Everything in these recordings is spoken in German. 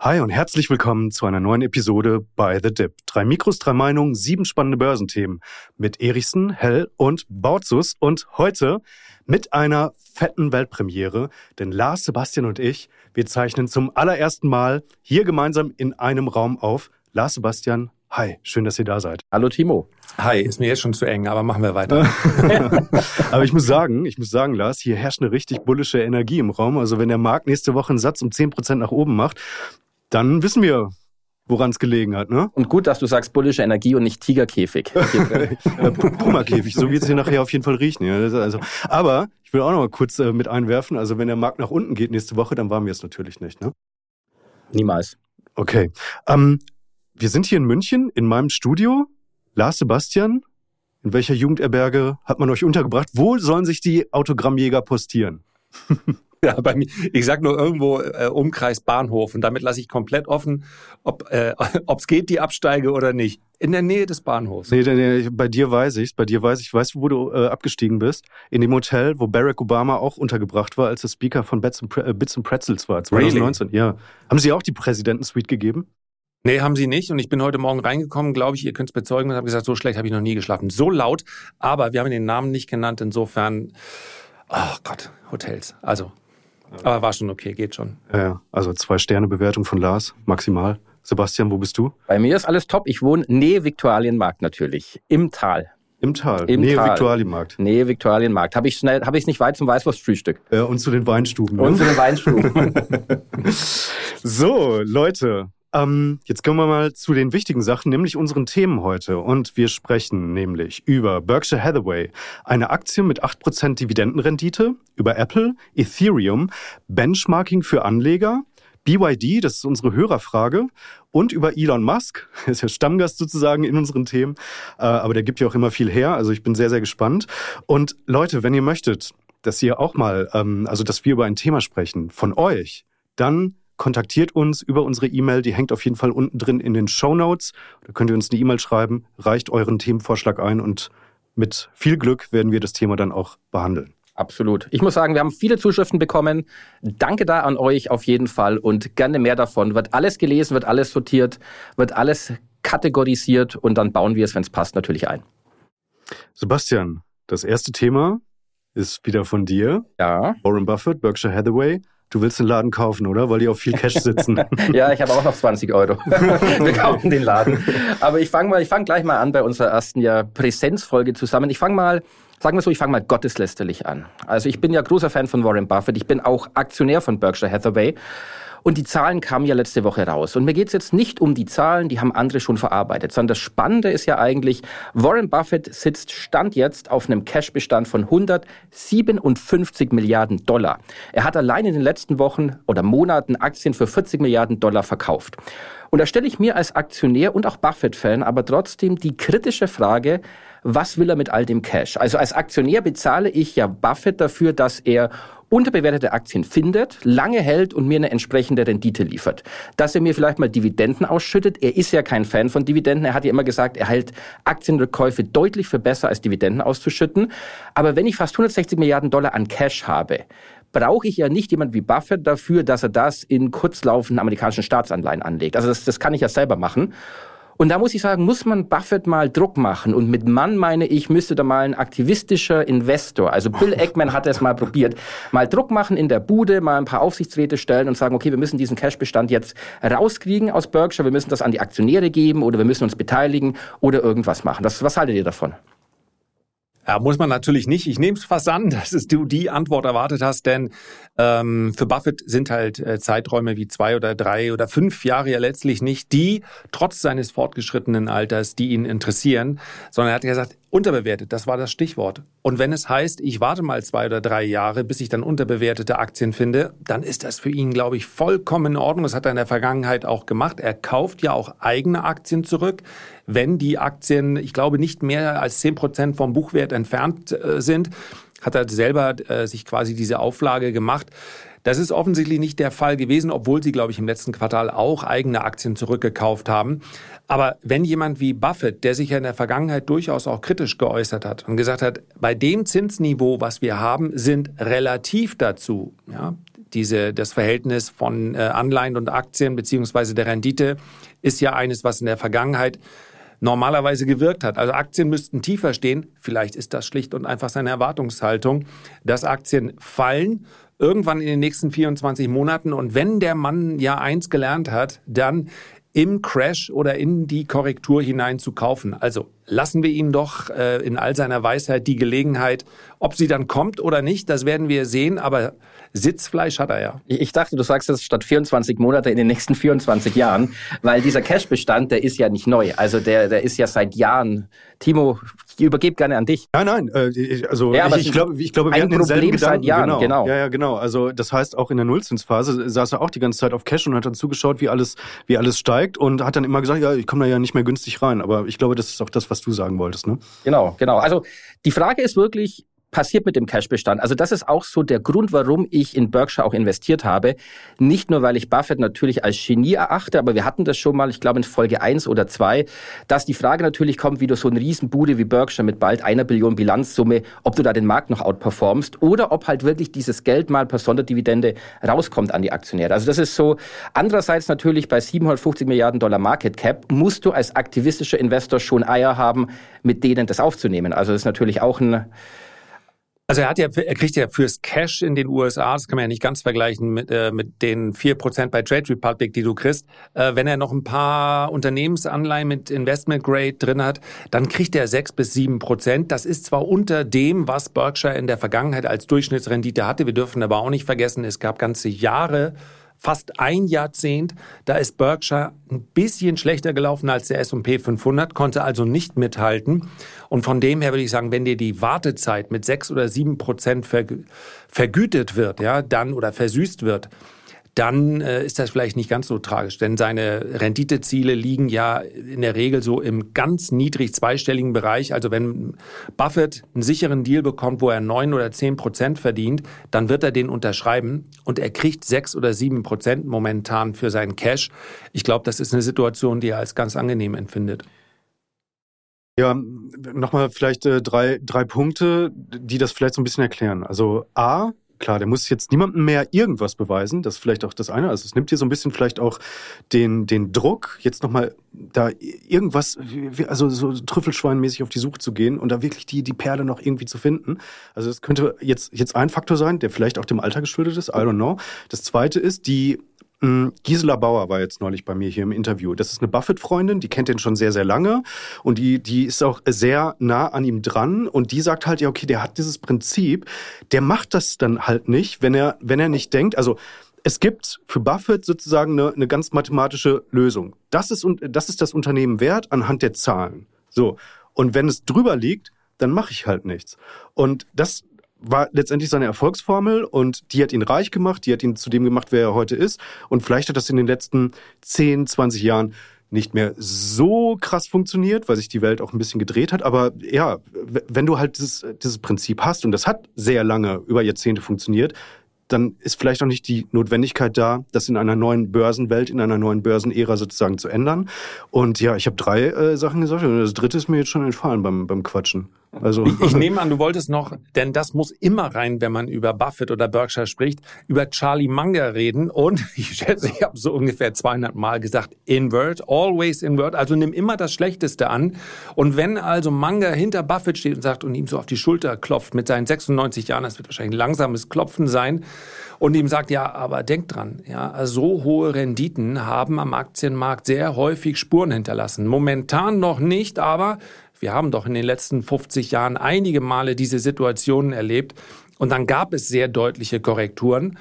Hi und herzlich willkommen zu einer neuen Episode bei The Dip. Drei Mikros, drei Meinungen, sieben spannende Börsenthemen mit Erichsen, Hell und Bautzus und heute mit einer fetten Weltpremiere, denn Lars, Sebastian und ich, wir zeichnen zum allerersten Mal hier gemeinsam in einem Raum auf. Lars, Sebastian, hi, schön, dass ihr da seid. Hallo Timo. Hi, ist mir jetzt schon zu eng, aber machen wir weiter. aber ich muss sagen, ich muss sagen, Lars, hier herrscht eine richtig bullische Energie im Raum. Also wenn der Markt nächste Woche einen Satz um 10% nach oben macht, dann wissen wir, woran es gelegen hat. Ne? Und gut, dass du sagst bullische Energie und nicht Tigerkäfig. Puma-Käfig, so wird es hier nachher auf jeden Fall riechen. Ja. Also, aber ich will auch noch mal kurz äh, mit einwerfen, also wenn der Markt nach unten geht nächste Woche, dann waren wir es natürlich nicht. Ne? Niemals. Okay. Ähm, wir sind hier in München in meinem Studio. Lars Sebastian, in welcher Jugendherberge hat man euch untergebracht? Wo sollen sich die Autogrammjäger postieren? Ja, bei mir, ich sag nur irgendwo äh, Umkreis Bahnhof und damit lasse ich komplett offen, ob äh, es geht, die Absteige oder nicht. In der Nähe des Bahnhofs. Nee, nee bei dir weiß ich, bei dir weiß ich, weißt du, wo du äh, abgestiegen bist? In dem Hotel, wo Barack Obama auch untergebracht war, als er Speaker von Bits and, Pre äh, Bits and Pretzels war, 2019. Really? Ja. Haben Sie auch die Präsidentensuite gegeben? Nee, haben sie nicht. Und ich bin heute Morgen reingekommen, glaube ich, ihr könnt es bezeugen und habe gesagt, so schlecht habe ich noch nie geschlafen. So laut, aber wir haben den Namen nicht genannt. Insofern, oh Gott, Hotels. Also aber war schon okay, geht schon. Ja, also zwei Sterne Bewertung von Lars, maximal. Sebastian, wo bist du? Bei mir ist alles top. Ich wohne Nähe Viktualienmarkt natürlich, im Tal. Im Tal, Im Nähe Tal. Viktualienmarkt. Nähe Viktualienmarkt. Habe ich schnell, habe ich nicht weit zum Weißwurstfrühstück. Ja, und zu den Weinstuben. Ne? Und zu den Weinstuben. so, Leute, ähm, jetzt kommen wir mal zu den wichtigen Sachen, nämlich unseren Themen heute. Und wir sprechen nämlich über Berkshire Hathaway, eine Aktie mit 8% Dividendenrendite, über Apple, Ethereum, Benchmarking für Anleger, BYD, das ist unsere Hörerfrage, und über Elon Musk, ist ja Stammgast sozusagen in unseren Themen, äh, aber der gibt ja auch immer viel her, also ich bin sehr, sehr gespannt. Und Leute, wenn ihr möchtet, dass ihr auch mal, ähm, also dass wir über ein Thema sprechen von euch, dann kontaktiert uns über unsere E-Mail, die hängt auf jeden Fall unten drin in den Show Notes. Da könnt ihr uns eine E-Mail schreiben, reicht euren Themenvorschlag ein und mit viel Glück werden wir das Thema dann auch behandeln. Absolut. Ich muss sagen, wir haben viele Zuschriften bekommen. Danke da an euch auf jeden Fall und gerne mehr davon. Wird alles gelesen, wird alles sortiert, wird alles kategorisiert und dann bauen wir es, wenn es passt, natürlich ein. Sebastian, das erste Thema ist wieder von dir. Ja. Warren Buffett, Berkshire Hathaway. Du willst den Laden kaufen, oder? Weil die auf viel Cash sitzen. ja, ich habe auch noch 20 Euro. Wir kaufen den Laden. Aber ich fange mal, ich fange gleich mal an bei unserer ersten ja Präsenzfolge zusammen. Ich fange mal, sagen wir so, ich fange mal gotteslästerlich an. Also ich bin ja großer Fan von Warren Buffett. Ich bin auch Aktionär von Berkshire Hathaway. Und die Zahlen kamen ja letzte Woche raus. Und mir geht es jetzt nicht um die Zahlen, die haben andere schon verarbeitet, sondern das Spannende ist ja eigentlich, Warren Buffett sitzt Stand jetzt auf einem Cashbestand von 157 Milliarden Dollar. Er hat allein in den letzten Wochen oder Monaten Aktien für 40 Milliarden Dollar verkauft. Und da stelle ich mir als Aktionär und auch Buffett-Fan aber trotzdem die kritische Frage, was will er mit all dem Cash? Also als Aktionär bezahle ich ja Buffett dafür, dass er unterbewertete Aktien findet, lange hält und mir eine entsprechende Rendite liefert. Dass er mir vielleicht mal Dividenden ausschüttet. Er ist ja kein Fan von Dividenden. Er hat ja immer gesagt, er hält Aktienrückkäufe deutlich für besser als Dividenden auszuschütten. Aber wenn ich fast 160 Milliarden Dollar an Cash habe, brauche ich ja nicht jemand wie Buffett dafür, dass er das in kurzlaufenden amerikanischen Staatsanleihen anlegt. Also das, das kann ich ja selber machen. Und da muss ich sagen, muss man Buffett mal Druck machen. Und mit Mann meine ich, müsste da mal ein aktivistischer Investor, also Bill Eggman hat es mal probiert, mal Druck machen in der Bude, mal ein paar Aufsichtsräte stellen und sagen, okay, wir müssen diesen Cashbestand jetzt rauskriegen aus Berkshire, wir müssen das an die Aktionäre geben oder wir müssen uns beteiligen oder irgendwas machen. Das, was haltet ihr davon? Ja, muss man natürlich nicht. Ich nehme es fast an, dass es du die Antwort erwartet hast, denn ähm, für Buffett sind halt äh, Zeiträume wie zwei oder drei oder fünf Jahre ja letztlich nicht die, trotz seines fortgeschrittenen Alters, die ihn interessieren, sondern er hat gesagt, unterbewertet, das war das Stichwort. Und wenn es heißt, ich warte mal zwei oder drei Jahre, bis ich dann unterbewertete Aktien finde, dann ist das für ihn, glaube ich, vollkommen in Ordnung. Das hat er in der Vergangenheit auch gemacht. Er kauft ja auch eigene Aktien zurück, wenn die Aktien, ich glaube, nicht mehr als zehn Prozent vom Buchwert entfernt äh, sind hat er selber äh, sich quasi diese Auflage gemacht. Das ist offensichtlich nicht der Fall gewesen, obwohl sie, glaube ich, im letzten Quartal auch eigene Aktien zurückgekauft haben. Aber wenn jemand wie Buffett, der sich ja in der Vergangenheit durchaus auch kritisch geäußert hat und gesagt hat, bei dem Zinsniveau, was wir haben, sind relativ dazu, ja, Diese, das Verhältnis von äh, Anleihen und Aktien beziehungsweise der Rendite ist ja eines, was in der Vergangenheit normalerweise gewirkt hat. Also Aktien müssten tiefer stehen. Vielleicht ist das schlicht und einfach seine Erwartungshaltung, dass Aktien fallen irgendwann in den nächsten 24 Monaten. Und wenn der Mann ja eins gelernt hat, dann im Crash oder in die Korrektur hinein zu kaufen. Also lassen wir ihm doch äh, in all seiner Weisheit die Gelegenheit, ob sie dann kommt oder nicht, das werden wir sehen, aber Sitzfleisch hat er ja. Ich dachte, du sagst das statt 24 Monate in den nächsten 24 Jahren, weil dieser Cash-Bestand, der ist ja nicht neu. Also der, der ist ja seit Jahren. Timo, ich übergebe gerne an dich. Nein, nein, äh, also ja, ich, ich, glaube, ich glaube, wir hatten denselben Gedanken. Seit Jahren, genau. genau. Ja, ja, genau. Also das heißt, auch in der Nullzinsphase saß er auch die ganze Zeit auf Cash und hat dann zugeschaut, wie alles, wie alles steigt und hat dann immer gesagt, ja, ich komme da ja nicht mehr günstig rein. Aber ich glaube, das ist auch das, was du sagen wolltest, ne? Genau, genau. Also die Frage ist wirklich, passiert mit dem Cashbestand. Also das ist auch so der Grund, warum ich in Berkshire auch investiert habe. Nicht nur, weil ich Buffett natürlich als Genie erachte, aber wir hatten das schon mal, ich glaube in Folge eins oder zwei, dass die Frage natürlich kommt, wie du so eine Riesenbude wie Berkshire mit bald einer Billion Bilanzsumme, ob du da den Markt noch outperformst oder ob halt wirklich dieses Geld mal per Sonderdividende rauskommt an die Aktionäre. Also das ist so. Andererseits natürlich bei 750 Milliarden Dollar Market Cap musst du als aktivistischer Investor schon Eier haben, mit denen das aufzunehmen. Also das ist natürlich auch ein also er hat ja, er kriegt ja fürs Cash in den USA, das kann man ja nicht ganz vergleichen mit, äh, mit den vier Prozent bei Trade Republic, die du kriegst. Äh, wenn er noch ein paar Unternehmensanleihen mit Investment Grade drin hat, dann kriegt er sechs bis sieben Prozent. Das ist zwar unter dem, was Berkshire in der Vergangenheit als Durchschnittsrendite hatte. Wir dürfen aber auch nicht vergessen, es gab ganze Jahre, fast ein Jahrzehnt. Da ist Berkshire ein bisschen schlechter gelaufen als der S&P 500, konnte also nicht mithalten. Und von dem her würde ich sagen, wenn dir die Wartezeit mit sechs oder sieben Prozent vergütet wird, ja, dann oder versüßt wird, dann äh, ist das vielleicht nicht ganz so tragisch, denn seine Renditeziele liegen ja in der Regel so im ganz niedrig zweistelligen Bereich. Also wenn Buffett einen sicheren Deal bekommt, wo er neun oder zehn Prozent verdient, dann wird er den unterschreiben und er kriegt sechs oder sieben Prozent momentan für seinen Cash. Ich glaube, das ist eine Situation, die er als ganz angenehm empfindet. Ja, nochmal vielleicht äh, drei, drei Punkte, die das vielleicht so ein bisschen erklären. Also A, klar, der muss jetzt niemandem mehr irgendwas beweisen. Das ist vielleicht auch das eine. Also es nimmt hier so ein bisschen vielleicht auch den, den Druck, jetzt nochmal da irgendwas, also so Trüffelschweinmäßig auf die Suche zu gehen und da wirklich die, die Perle noch irgendwie zu finden. Also es könnte jetzt, jetzt ein Faktor sein, der vielleicht auch dem Alter geschuldet ist. I don't know. Das zweite ist die Gisela Bauer war jetzt neulich bei mir hier im Interview. Das ist eine Buffett-Freundin, die kennt den schon sehr, sehr lange und die, die ist auch sehr nah an ihm dran und die sagt halt, ja, okay, der hat dieses Prinzip, der macht das dann halt nicht, wenn er, wenn er nicht denkt, also es gibt für Buffett sozusagen eine, eine ganz mathematische Lösung. Das ist, das ist das Unternehmen wert anhand der Zahlen. So. Und wenn es drüber liegt, dann mache ich halt nichts. Und das war letztendlich seine Erfolgsformel und die hat ihn reich gemacht, die hat ihn zu dem gemacht, wer er heute ist. Und vielleicht hat das in den letzten 10, 20 Jahren nicht mehr so krass funktioniert, weil sich die Welt auch ein bisschen gedreht hat. Aber ja, wenn du halt dieses, dieses Prinzip hast, und das hat sehr lange, über Jahrzehnte funktioniert, dann ist vielleicht auch nicht die Notwendigkeit da, das in einer neuen Börsenwelt, in einer neuen Börsenära sozusagen zu ändern. Und ja, ich habe drei äh, Sachen gesagt und das dritte ist mir jetzt schon entfallen beim, beim Quatschen. Also ich, ich nehme an, du wolltest noch, denn das muss immer rein, wenn man über Buffett oder Berkshire spricht, über Charlie Munger reden. Und ich schätze, ich habe so ungefähr 200 Mal gesagt, invert, always invert. Also nimm immer das Schlechteste an. Und wenn also Munger hinter Buffett steht und sagt und ihm so auf die Schulter klopft mit seinen 96 Jahren, das wird wahrscheinlich ein langsames Klopfen sein, und ihm sagt, ja, aber denk dran, ja, so hohe Renditen haben am Aktienmarkt sehr häufig Spuren hinterlassen. Momentan noch nicht, aber wir haben doch in den letzten 50 Jahren einige Male diese Situationen erlebt und dann gab es sehr deutliche Korrekturen.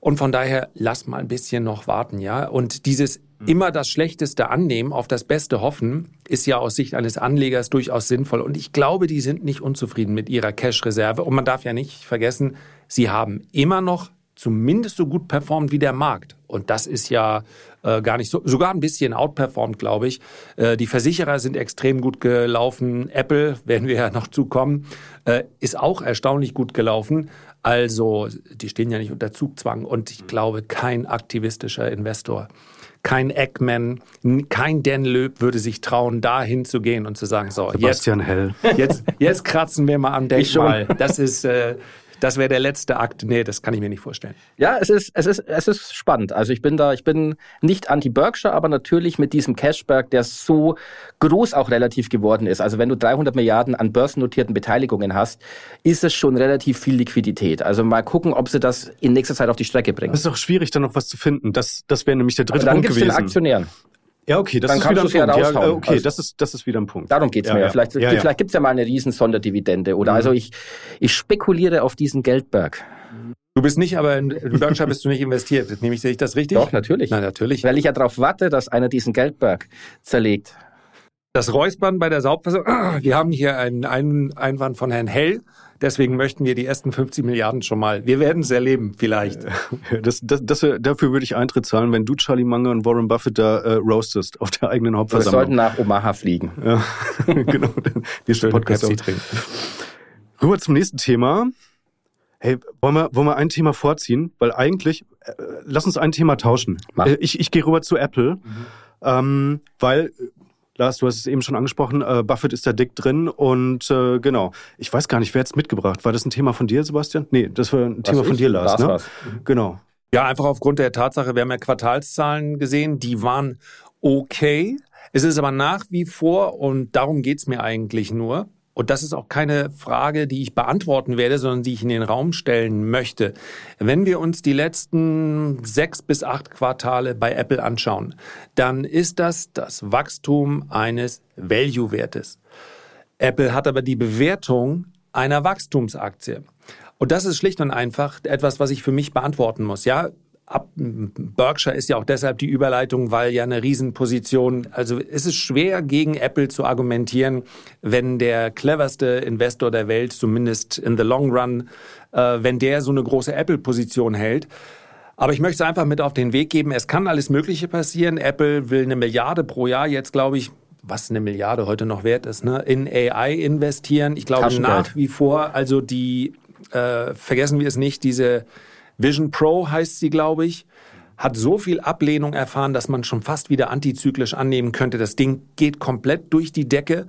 Und von daher lass mal ein bisschen noch warten, ja. Und dieses hm. immer das Schlechteste annehmen, auf das Beste hoffen, ist ja aus Sicht eines Anlegers durchaus sinnvoll. Und ich glaube, die sind nicht unzufrieden mit ihrer Cash-Reserve. Und man darf ja nicht vergessen, sie haben immer noch zumindest so gut performt wie der Markt. Und das ist ja äh, gar nicht so, sogar ein bisschen outperformed, glaube ich. Äh, die Versicherer sind extrem gut gelaufen. Apple, werden wir ja noch zukommen, äh, ist auch erstaunlich gut gelaufen. Also, die stehen ja nicht unter Zugzwang. Und ich glaube, kein aktivistischer Investor kein Eggman, kein Dan Löb würde sich trauen, dahin zu gehen und zu sagen, so, Sebastian jetzt, Hell. Jetzt, jetzt kratzen wir mal am Denkmal. Das ist, äh, das wäre der letzte Akt. Nee, das kann ich mir nicht vorstellen. Ja, es ist, es ist, es ist spannend. Also ich bin da, ich bin nicht anti-Berkshire, aber natürlich mit diesem Cashback, der so groß auch relativ geworden ist. Also wenn du 300 Milliarden an börsennotierten Beteiligungen hast, ist es schon relativ viel Liquidität. Also mal gucken, ob sie das in nächster Zeit auf die Strecke bringen. Es ist auch schwierig, da noch was zu finden. Das, das wäre nämlich der dritte dann Punkt gibt's gewesen. den Aktionären. Ja, okay, das Dann ist wieder ein ja Punkt. Ja, okay, Also- das ist das ist wieder ein Punkt. Darum geht's Ja, mir. ja. Vielleicht, Ja, vielleicht gibt's ja mal eine riesen Sonderdividende. Oder Mhm. also ich, ich spekuliere auf diesen Geldberg. Du bist nicht, aber in Berkshire bist du nicht investiert. Nehme ich, sehe ich das richtig? Doch, natürlich. Na, natürlich. Weil ich ja darauf warte, dass einer diesen Geldberg zerlegt. Das Räuspern bei der Saubversorgung. Wir haben hier einen Einwand von Herrn Hell. Deswegen möchten wir die ersten 50 Milliarden schon mal. Wir werden es erleben, vielleicht. Das, das, das, wär- dafür würde ich Eintritt zahlen, wenn du Charlie Munger und Warren Buffett da äh, roastest auf der eigenen Wir Hauptversammlung. sollten nach Omaha fliegen. Ja, genau. Nächster Podcast. Pepsi trinken. Rüber zum nächsten Thema. Hey, wollen wir, wollen wir ein Thema vorziehen? Weil eigentlich, äh, lass uns ein Thema tauschen. Mach. Äh, ich ich gehe rüber zu Apple, ähm, weil, äh, Lars, du hast es eben schon angesprochen, äh, Buffett ist da dick drin und äh, genau. Ich weiß gar nicht, wer hat's mitgebracht? War das ein Thema von dir, Sebastian? Nee, das war ein Thema Was, von ich? dir, Lars. Lars ne? war's. Genau. Ja, einfach aufgrund der Tatsache, wir haben ja Quartalszahlen gesehen, die waren okay. Es ist aber nach wie vor, und darum geht's mir eigentlich nur, und das ist auch keine Frage, die ich beantworten werde, sondern die ich in den Raum stellen möchte. Wenn wir uns die letzten sechs bis acht Quartale bei Apple anschauen, dann ist das das Wachstum eines Value-Wertes. Apple hat aber die Bewertung einer Wachstumsaktie. Und das ist schlicht und einfach etwas, was ich für mich beantworten muss. Ja, ab, Berkshire ist ja auch deshalb die Überleitung, weil ja eine Riesenposition, also es ist schwer gegen Apple zu argumentieren, wenn der cleverste Investor der Welt, zumindest in the long run, äh, wenn der so eine große Apple-Position hält. Aber ich möchte es einfach mit auf den Weg geben. Es kann alles Mögliche passieren. Apple will eine Milliarde pro Jahr jetzt, glaube ich, was eine Milliarde heute noch wert ist, ne, in AI investieren. Ich glaube nach wie vor, also die, äh, vergessen wir es nicht, diese Vision Pro heißt sie, glaube ich, hat so viel Ablehnung erfahren, dass man schon fast wieder antizyklisch annehmen könnte. Das Ding geht komplett durch die Decke.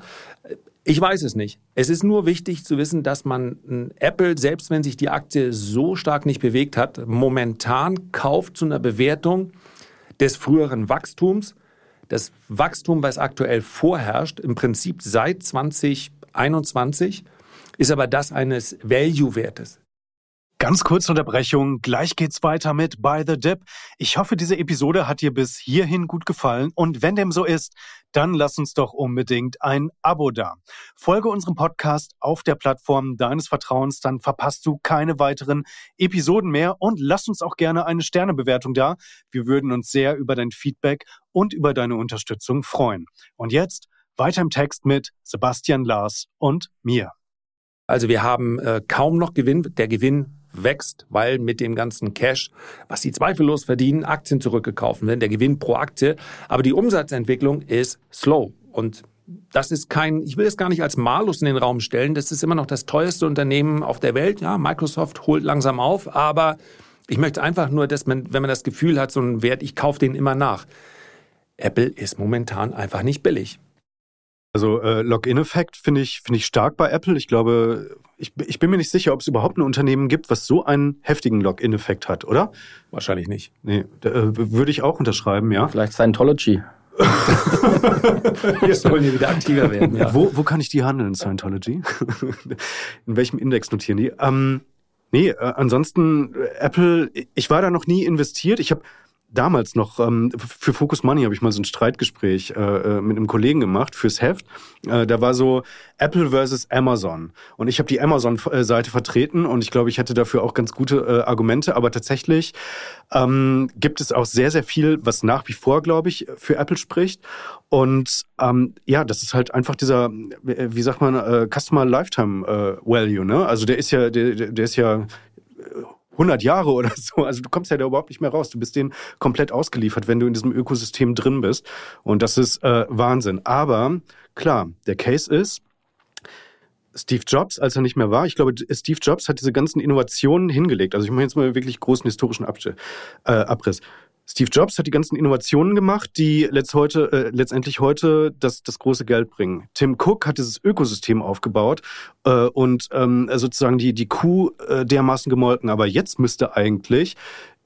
Ich weiß es nicht. Es ist nur wichtig zu wissen, dass man ein Apple, selbst wenn sich die Aktie so stark nicht bewegt hat, momentan kauft zu einer Bewertung des früheren Wachstums. Das Wachstum, was aktuell vorherrscht, im Prinzip seit 2021, ist aber das eines Value-Wertes. Ganz kurze Unterbrechung, gleich geht's weiter mit By the Dip. Ich hoffe, diese Episode hat dir bis hierhin gut gefallen und wenn dem so ist, dann lass uns doch unbedingt ein Abo da. Folge unserem Podcast auf der Plattform deines Vertrauens, dann verpasst du keine weiteren Episoden mehr und lass uns auch gerne eine Sternebewertung da. Wir würden uns sehr über dein Feedback und über deine Unterstützung freuen. Und jetzt weiter im Text mit Sebastian Lars und mir. Also wir haben äh, kaum noch Gewinn. Der Gewinn wächst, weil mit dem ganzen Cash, was sie zweifellos verdienen, Aktien zurückgekauft werden, der Gewinn pro Aktie. Aber die Umsatzentwicklung ist slow. Und das ist kein, ich will es gar nicht als Malus in den Raum stellen. Das ist immer noch das teuerste Unternehmen auf der Welt. Ja, Microsoft holt langsam auf, aber ich möchte einfach nur, dass man, wenn man das Gefühl hat, so einen Wert, ich kaufe den immer nach. Apple ist momentan einfach nicht billig. Also äh, Login-Effekt finde ich, finde ich stark bei Apple. Ich glaube, ich, ich bin mir nicht sicher, ob es überhaupt ein Unternehmen gibt, was so einen heftigen Login-Effekt hat, oder? Wahrscheinlich nicht. Nee, da, äh, würde ich auch unterschreiben, ja. Vielleicht Scientology. Wir sollen hier wieder aktiver werden. Ja. Wo, wo kann ich die handeln, Scientology? In welchem Index notieren die? Ähm, nee, äh, ansonsten äh, Apple, ich war da noch nie investiert. Ich habe damals noch ähm, für Focus Money habe ich mal so ein Streitgespräch äh, äh, mit einem Kollegen gemacht fürs Heft. Äh, da war so Apple versus Amazon und ich habe die Amazon-Seite vertreten und ich glaube, ich hatte dafür auch ganz gute äh, Argumente. Aber tatsächlich ähm, gibt es auch sehr sehr viel, was nach wie vor, glaube ich, für Apple spricht. Und ähm, ja, das ist halt einfach dieser, äh, wie sagt man, äh, Customer Lifetime äh, Value. Ne? Also der ist ja, der, der ist ja äh, 100 Jahre oder so. Also du kommst ja da überhaupt nicht mehr raus. Du bist denen komplett ausgeliefert, wenn du in diesem Ökosystem drin bist. Und das ist äh, Wahnsinn. Aber klar, der Case ist, Steve Jobs, als er nicht mehr war, ich glaube, Steve Jobs hat diese ganzen Innovationen hingelegt. Also ich mache jetzt mal wirklich großen historischen Absch äh, Abriss. Steve Jobs hat die ganzen Innovationen gemacht, die letzt heute, äh, letztendlich heute das, das große Geld bringen. Tim Cook hat dieses Ökosystem aufgebaut äh, und ähm, sozusagen die, die Kuh äh, dermaßen gemolken. Aber jetzt müsste eigentlich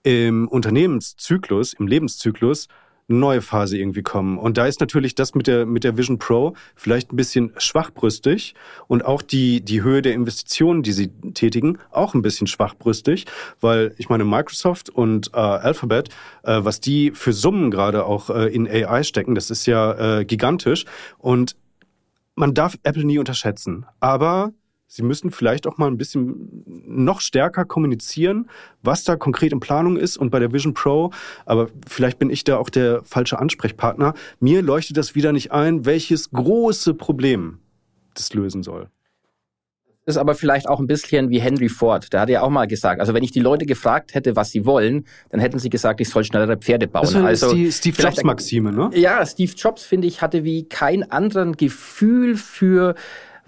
im Unternehmenszyklus, im Lebenszyklus, neue Phase irgendwie kommen. Und da ist natürlich das mit der, mit der Vision Pro vielleicht ein bisschen schwachbrüstig und auch die, die Höhe der Investitionen, die sie tätigen, auch ein bisschen schwachbrüstig, weil ich meine, Microsoft und äh, Alphabet, äh, was die für Summen gerade auch äh, in AI stecken, das ist ja äh, gigantisch und man darf Apple nie unterschätzen. Aber Sie müssen vielleicht auch mal ein bisschen noch stärker kommunizieren, was da konkret in Planung ist und bei der Vision Pro. Aber vielleicht bin ich da auch der falsche Ansprechpartner. Mir leuchtet das wieder nicht ein, welches große Problem das lösen soll ist aber vielleicht auch ein bisschen wie Henry Ford. Der hat ja auch mal gesagt, also wenn ich die Leute gefragt hätte, was sie wollen, dann hätten sie gesagt, ich soll schnellere Pferde bauen. Das also die Steve Jobs Maxime, ne? Ja, Steve Jobs finde ich hatte wie kein anderen Gefühl für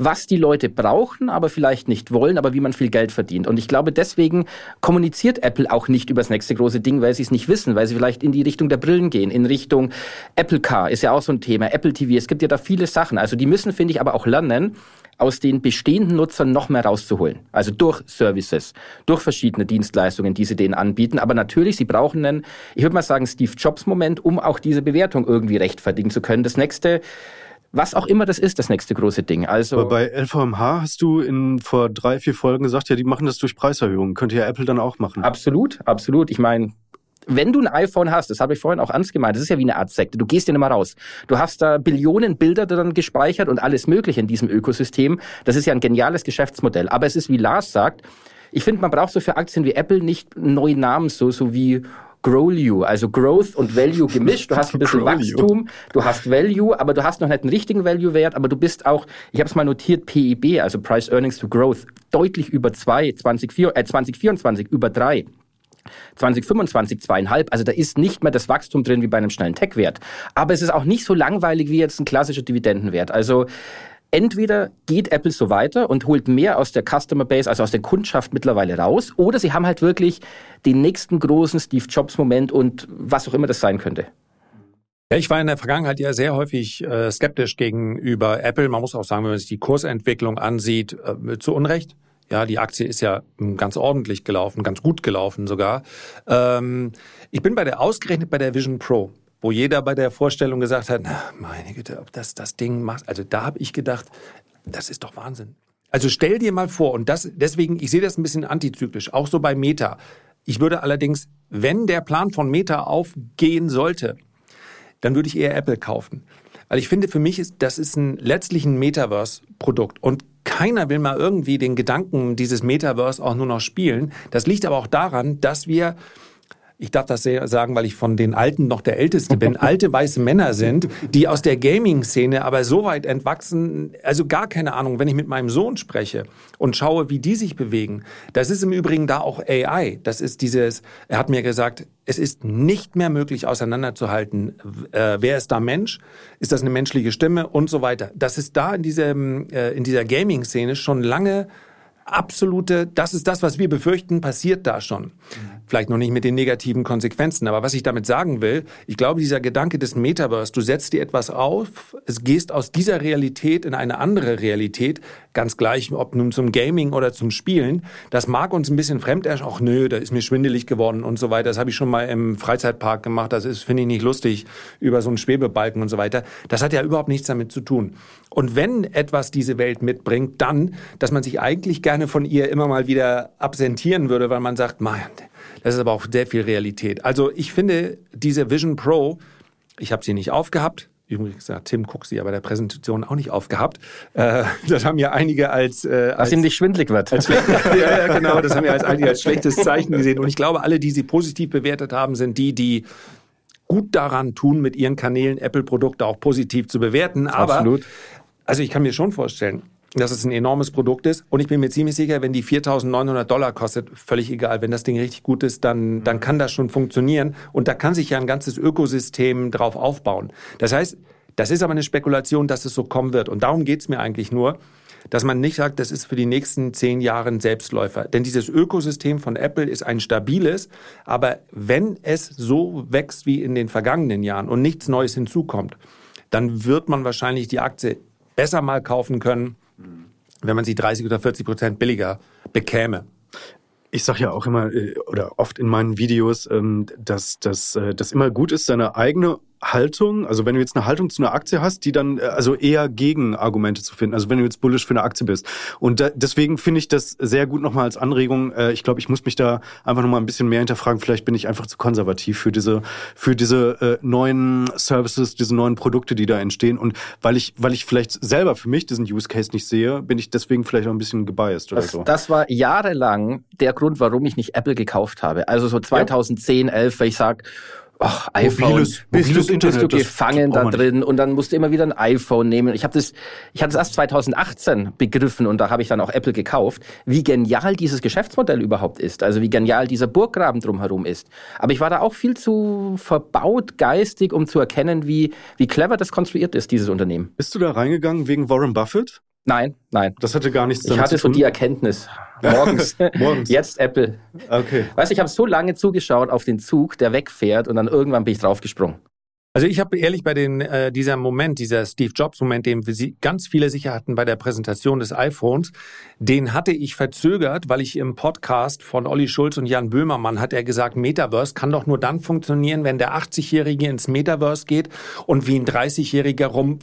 was die Leute brauchen, aber vielleicht nicht wollen, aber wie man viel Geld verdient. Und ich glaube, deswegen kommuniziert Apple auch nicht über das nächste große Ding, weil sie es nicht wissen, weil sie vielleicht in die Richtung der Brillen gehen, in Richtung Apple Car ist ja auch so ein Thema, Apple TV. Es gibt ja da viele Sachen. Also die müssen, finde ich, aber auch lernen, aus den bestehenden Nutzern noch mehr rauszuholen. Also durch Services, durch verschiedene Dienstleistungen, die sie denen anbieten. Aber natürlich, sie brauchen einen, ich würde mal sagen, Steve Jobs-Moment, um auch diese Bewertung irgendwie rechtfertigen zu können. Das nächste was auch immer das ist, das nächste große Ding. Also Aber bei LVMH hast du in vor drei, vier Folgen gesagt, ja, die machen das durch Preiserhöhungen. Könnte ja Apple dann auch machen. Absolut, absolut. Ich meine, wenn du ein iPhone hast, das habe ich vorhin auch ernst gemeint, das ist ja wie eine Art Sekte, du gehst ja nicht mal raus. Du hast da Billionen Bilder dran gespeichert und alles Mögliche in diesem Ökosystem. Das ist ja ein geniales Geschäftsmodell. Aber es ist, wie Lars sagt, ich finde, man braucht so für Aktien wie Apple nicht neue Namen, so, so wie Growlue, also Growth und Value gemischt. Du hast ein bisschen Wachstum, du hast Value, aber du hast noch nicht einen richtigen Value-Wert, aber du bist auch, ich habe es mal notiert, PEB, also Price Earnings to Growth, deutlich über zwei, 2024, äh, 2024 über drei. 2025 zweieinhalb. Also da ist nicht mehr das Wachstum drin wie bei einem schnellen Tech-Wert. Aber es ist auch nicht so langweilig wie jetzt ein klassischer Dividendenwert. Also entweder geht Apple so weiter und holt mehr aus der Customer Base, also aus der Kundschaft mittlerweile raus, oder sie haben halt wirklich den nächsten großen Steve Jobs Moment und was auch immer das sein könnte. Ja, ich war in der Vergangenheit ja sehr häufig äh, skeptisch gegenüber Apple. Man muss auch sagen, wenn man sich die Kursentwicklung ansieht, äh, zu Unrecht. Ja, die Aktie ist ja hm, ganz ordentlich gelaufen, ganz gut gelaufen sogar. Ähm, ich bin bei der ausgerechnet bei der Vision Pro wo jeder bei der Vorstellung gesagt hat, na, meine Güte, ob das das Ding macht. Also da habe ich gedacht, das ist doch Wahnsinn. Also stell dir mal vor, und das deswegen, ich sehe das ein bisschen antizyklisch, auch so bei Meta. Ich würde allerdings, wenn der Plan von Meta aufgehen sollte, dann würde ich eher Apple kaufen. Weil ich finde, für mich ist das ist ein letztlich ein Metaverse-Produkt. Und keiner will mal irgendwie den Gedanken dieses Metaverse auch nur noch spielen. Das liegt aber auch daran, dass wir ich darf das sagen, weil ich von den Alten noch der Älteste bin, alte weiße Männer sind, die aus der Gaming-Szene aber so weit entwachsen, also gar keine Ahnung, wenn ich mit meinem Sohn spreche und schaue, wie die sich bewegen. Das ist im Übrigen da auch AI. Das ist dieses, er hat mir gesagt, es ist nicht mehr möglich auseinanderzuhalten, äh, wer ist da Mensch, ist das eine menschliche Stimme und so weiter. Das ist da in, diesem, äh, in dieser Gaming-Szene schon lange absolute, das ist das, was wir befürchten, passiert da schon. Vielleicht noch nicht mit den negativen Konsequenzen, aber was ich damit sagen will, ich glaube, dieser Gedanke des Metaverse, du setzt dir etwas auf, es gehst aus dieser Realität in eine andere Realität, ganz gleich, ob nun zum Gaming oder zum Spielen, das mag uns ein bisschen fremd erscheinen, ach nö, da ist mir schwindelig geworden und so weiter, das habe ich schon mal im Freizeitpark gemacht, das ist, finde ich, nicht lustig, über so einen Schwebebalken und so weiter. Das hat ja überhaupt nichts damit zu tun. Und wenn etwas diese Welt mitbringt, dann, dass man sich eigentlich gerne von ihr immer mal wieder absentieren würde, weil man sagt, man, das ist aber auch sehr viel Realität. Also ich finde, diese Vision Pro, ich habe sie nicht aufgehabt. Übrigens gesagt, Tim guckt sie ja bei der Präsentation auch nicht aufgehabt. Äh, das haben ja einige als... Äh, als ihm nicht schwindlig wird. Als, ja, ja, genau. Das haben ja als einige als schlechtes Zeichen gesehen. Und ich glaube, alle, die sie positiv bewertet haben, sind die, die gut daran tun, mit ihren Kanälen Apple-Produkte auch positiv zu bewerten. Aber Absolut. Also ich kann mir schon vorstellen, dass es ein enormes Produkt ist. Und ich bin mir ziemlich sicher, wenn die 4.900 Dollar kostet, völlig egal, wenn das Ding richtig gut ist, dann, dann kann das schon funktionieren. Und da kann sich ja ein ganzes Ökosystem drauf aufbauen. Das heißt, Das ist aber eine Spekulation, dass es so kommen wird. Und darum geht es mir eigentlich nur, dass man nicht sagt, das ist für die nächsten zehn Jahre ein Selbstläufer. Denn dieses Ökosystem von Apple ist ein stabiles, aber wenn es so wächst wie in den vergangenen Jahren und nichts Neues hinzukommt, dann wird man wahrscheinlich die Aktie besser mal kaufen können, wenn man sie 30 oder 40 Prozent billiger bekäme. Ich sage ja auch immer äh, oder oft in meinen Videos, ähm, dass das äh, immer gut ist, seine eigene Haltung, also wenn du jetzt eine Haltung zu einer Aktie hast, die dann äh, also eher gegen Argumente zu finden, also wenn du jetzt bullish für eine Aktie bist. Und da, deswegen finde ich das sehr gut nochmal als Anregung. Äh, ich glaube, ich muss mich da einfach nochmal ein bisschen mehr hinterfragen. Vielleicht bin ich einfach zu konservativ für diese für diese äh, neuen Services, diese neuen Produkte, die da entstehen. Und weil ich weil ich vielleicht selber für mich diesen Use Case nicht sehe, bin ich deswegen vielleicht auch ein bisschen gebiased oder das, so. Das war jahrelang der Grund, warum ich nicht Apple gekauft habe. Also so 2010, ja. 11, weil ich sage ach, iPhone, mobiles, bist, mobiles du, Internet, bist du gefangen da drin und dann musst du immer wieder ein iPhone nehmen. Ich habe das, ich hatte das erst 2018 begriffen und da habe ich dann auch Apple gekauft, wie genial dieses Geschäftsmodell überhaupt ist, also wie genial dieser Burggraben drumherum ist. Aber ich war da auch viel zu verbaut geistig, um zu erkennen, wie, wie clever das konstruiert ist, dieses Unternehmen. Bist du da reingegangen wegen Warren Buffett? Nein, nein. Das hatte gar nichts damit Ich hatte so die Erkenntnis. Morgens. Morgens. Jetzt Apple. Okay. Weißt du, ich habe so lange zugeschaut auf den Zug, der wegfährt und dann irgendwann bin ich draufgesprungen. Also ich habe ehrlich bei den äh, dieser Moment, dieser Steve Jobs Moment, den wir ganz viele sicher hatten bei der Präsentation des iPhones, den hatte ich verzögert, weil ich im Podcast von Olli Schulz und Jan Böhmermann hat er gesagt, Metaverse kann doch nur dann funktionieren, wenn der 80-Jährige ins Metaverse geht und wie ein 30-Jähriger rum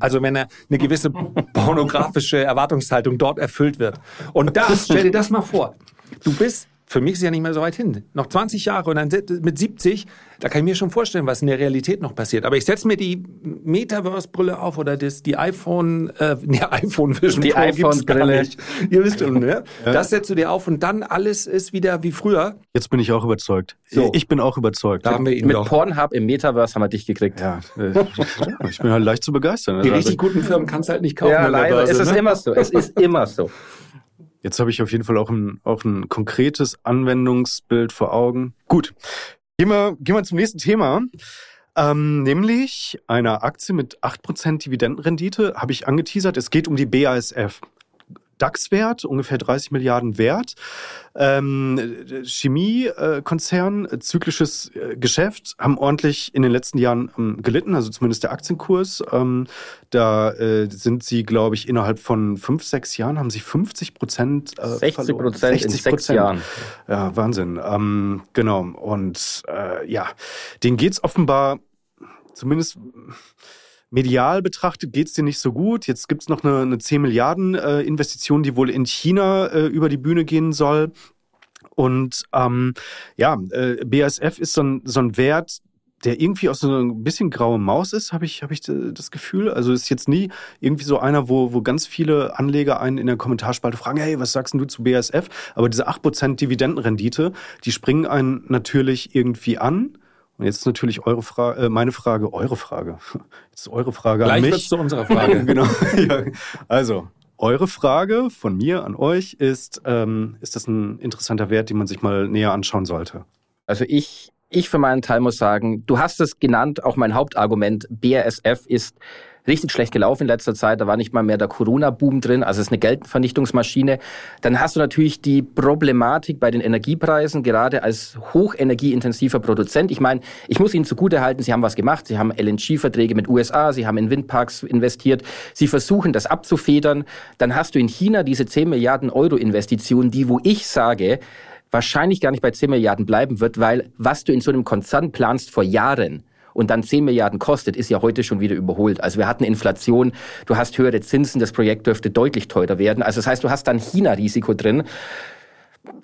also wenn er eine gewisse pornografische Erwartungshaltung dort erfüllt wird. Und das, stell dir das mal vor. Du bist für mich ist ja nicht mehr so weit hin. Noch 20 Jahre und dann mit 70, da kann ich mir schon vorstellen, was in der Realität noch passiert. Aber ich setze mir die Metaverse-Brille auf oder das, die iPhone, äh, nee, iPhone Vision Die iPhone-Brille. Ihr wisst schon, ne? Ja. Das setzt du dir auf und dann alles ist wieder wie früher. Jetzt bin ich auch überzeugt. So. Ich bin auch überzeugt. Da haben wir ihn Mit doch. Pornhub im Metaverse haben wir dich gekriegt. Ja, ich bin halt leicht zu begeistern. Die richtig guten Firmen kannst du halt nicht kaufen. Ja, leider. Börse, es ist ne? immer so. Es ist immer so. Jetzt habe ich auf jeden Fall auch ein, auch ein konkretes Anwendungsbild vor Augen. Gut, gehen wir, gehen wir zum nächsten Thema. Ähm, nämlich einer Aktie mit 8% Dividendenrendite, habe ich angeteasert. Es geht um die BASF. DAX-Wert, ungefähr 30 Milliarden wert. Ähm, Chemiekonzern, äh, zyklisches äh, Geschäft, haben ordentlich in den letzten Jahren ähm, gelitten, also zumindest der Aktienkurs. Ähm, da äh, sind sie, glaube ich, innerhalb von fünf, sechs Jahren haben sie 50 Prozent äh, 60 Prozent in sechs Jahren. Ja, Wahnsinn. Ähm, genau. Und äh, ja, denen geht's offenbar zumindest medial betrachtet geht's dir nicht so gut. Jetzt gibt's noch eine, eine 10 Milliarden äh, Investition, die wohl in China äh, über die Bühne gehen soll. Und ähm, ja, äh, BASF ist so ein, so ein Wert, der irgendwie auch so ein bisschen graue Maus ist, habe ich, hab ich das Gefühl. Also ist jetzt nie irgendwie so einer, wo, wo ganz viele Anleger einen in der Kommentarspalte fragen, hey, was sagst du zu BASF? Aber diese 8% Dividendenrendite, die springen einen natürlich irgendwie an. Und jetzt ist natürlich eure Frage, äh, meine Frage, eure Frage. Jetzt ist eure Frage Gleich an mich. Gleich zu unserer Frage. genau. ja. Also, eure Frage von mir an euch ist, ähm, ist das ein interessanter Wert, den man sich mal näher anschauen sollte? Also ich, ich für meinen Teil muss sagen, du hast es genannt, auch mein Hauptargument, BASF ist richtig schlecht gelaufen in letzter Zeit. Da war nicht mal mehr der Corona-Boom drin. Also es ist eine Geldvernichtungsmaschine. Dann hast du natürlich die Problematik bei den Energiepreisen, gerade als hochenergieintensiver Produzent. Ich meine, ich muss Ihnen zugutehalten, Sie haben was gemacht. Sie haben LNG-Verträge mit USA, Sie haben in Windparks investiert. Sie versuchen, das abzufedern. Dann hast du in China diese 10 Milliarden Euro Investitionen, die, wo ich sage, wahrscheinlich gar nicht bei 10 Milliarden bleiben wird, weil was du in so einem Konzern planst vor Jahren, und dann 10 Milliarden kostet, ist ja heute schon wieder überholt. Also wir hatten Inflation, du hast höhere Zinsen, das Projekt dürfte deutlich teurer werden. Also das heißt, du hast dann China-Risiko drin.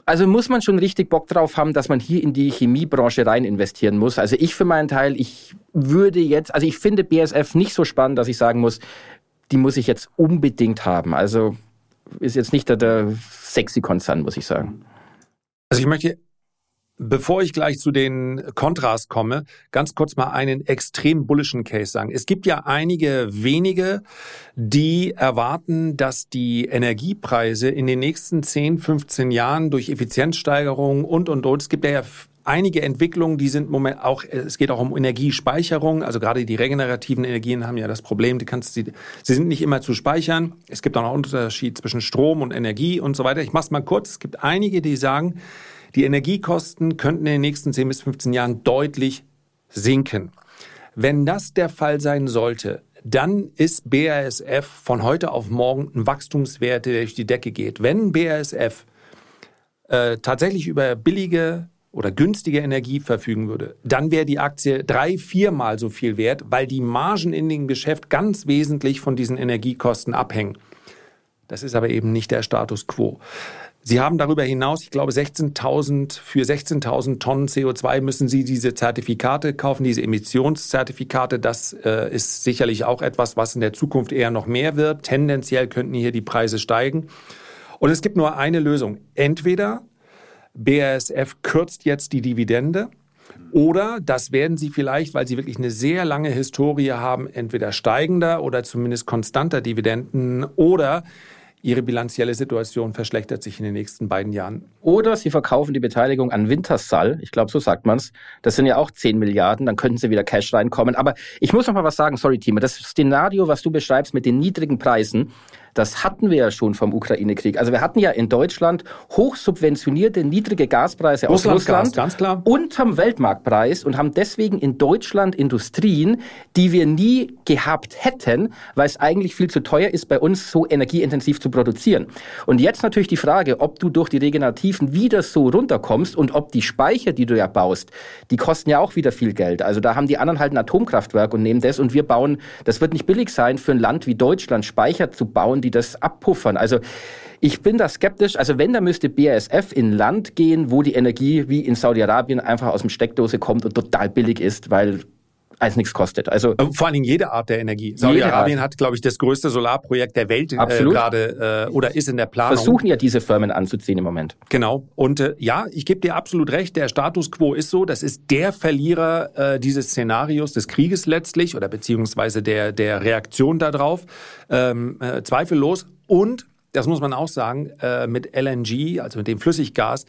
Also muss man schon richtig Bock drauf haben, dass man hier in die Chemiebranche rein investieren muss. Also ich für meinen Teil, ich würde jetzt, also ich finde BSF nicht so spannend, dass ich sagen muss, die muss ich jetzt unbedingt haben. Also ist jetzt nicht der, der sexy Konzern, muss ich sagen. Also ich möchte Bevor ich gleich zu den Kontras komme, ganz kurz mal einen extrem bullischen Case sagen. Es gibt ja einige wenige, die erwarten, dass die Energiepreise in den nächsten 10, 15 Jahren durch Effizienzsteigerung und, und, und, es gibt ja einige Entwicklungen, die sind moment auch, es geht auch um Energiespeicherung. Also gerade die regenerativen Energien haben ja das Problem, die kannst sie, sie sind nicht immer zu speichern. Es gibt auch noch einen Unterschied zwischen Strom und Energie und so weiter. Ich mach's mal kurz. Es gibt einige, die sagen, die Energiekosten könnten in den nächsten 10 bis 15 Jahren deutlich sinken. Wenn das der Fall sein sollte, dann ist BASF von heute auf morgen ein Wachstumswert, der durch die Decke geht. Wenn BASF äh, tatsächlich über billige oder günstige Energie verfügen würde, dann wäre die Aktie drei, viermal so viel wert, weil die Margen in dem Geschäft ganz wesentlich von diesen Energiekosten abhängen. Das ist aber eben nicht der Status quo. Sie haben darüber hinaus, ich glaube, 16.000 für 16.000 Tonnen CO2 müssen Sie diese Zertifikate kaufen, diese Emissionszertifikate. Das äh, ist sicherlich auch etwas, was in der Zukunft eher noch mehr wird. Tendenziell könnten hier die Preise steigen. Und es gibt nur eine Lösung. Entweder BASF kürzt jetzt die Dividende oder das werden sie vielleicht, weil sie wirklich eine sehr lange Historie haben, entweder steigender oder zumindest konstanter Dividenden oder ihre bilanzielle Situation verschlechtert sich in den nächsten beiden Jahren. Oder sie verkaufen die Beteiligung an Wintersal. Ich glaube, so sagt man's. Das sind ja auch 10 Milliarden. Dann könnten sie wieder Cash reinkommen. Aber ich muss noch mal was sagen. Sorry, Timo. Das Szenario, was du beschreibst mit den niedrigen Preisen, das hatten wir ja schon vom Ukraine-Krieg. Also wir hatten ja in Deutschland hochsubventionierte, niedrige Gaspreise Russland, aus Russland Gas, ganz klar. unterm Weltmarktpreis und haben deswegen in Deutschland Industrien, die wir nie gehabt hätten, weil es eigentlich viel zu teuer ist, bei uns so energieintensiv zu produzieren. Und jetzt natürlich die Frage, ob du durch die Regenerativen wieder so runterkommst und ob die Speicher, die du ja baust, die kosten ja auch wieder viel Geld. Also da haben die anderen halt ein Atomkraftwerk und nehmen das und wir bauen, das wird nicht billig sein für ein Land wie Deutschland, Speicher zu bauen, die das abpuffern. Also ich bin da skeptisch. Also wenn, da müsste BASF in Land gehen, wo die Energie wie in Saudi-Arabien einfach aus dem Steckdose kommt und total billig ist, weil als nichts kostet. Also äh, vor allen Dingen jede Art der Energie. Saudi-Arabien hat, glaube ich, das größte Solarprojekt der Welt äh, gerade äh, oder ist in der Planung. Versuchen ja diese Firmen anzuziehen im Moment. Genau. Und äh, ja, ich gebe dir absolut recht. Der Status quo ist so. Das ist der Verlierer äh, dieses Szenarios des Krieges letztlich oder beziehungsweise der der Reaktion darauf. Ähm, äh, zweifellos. Und das muss man auch sagen äh, mit LNG, also mit dem Flüssiggas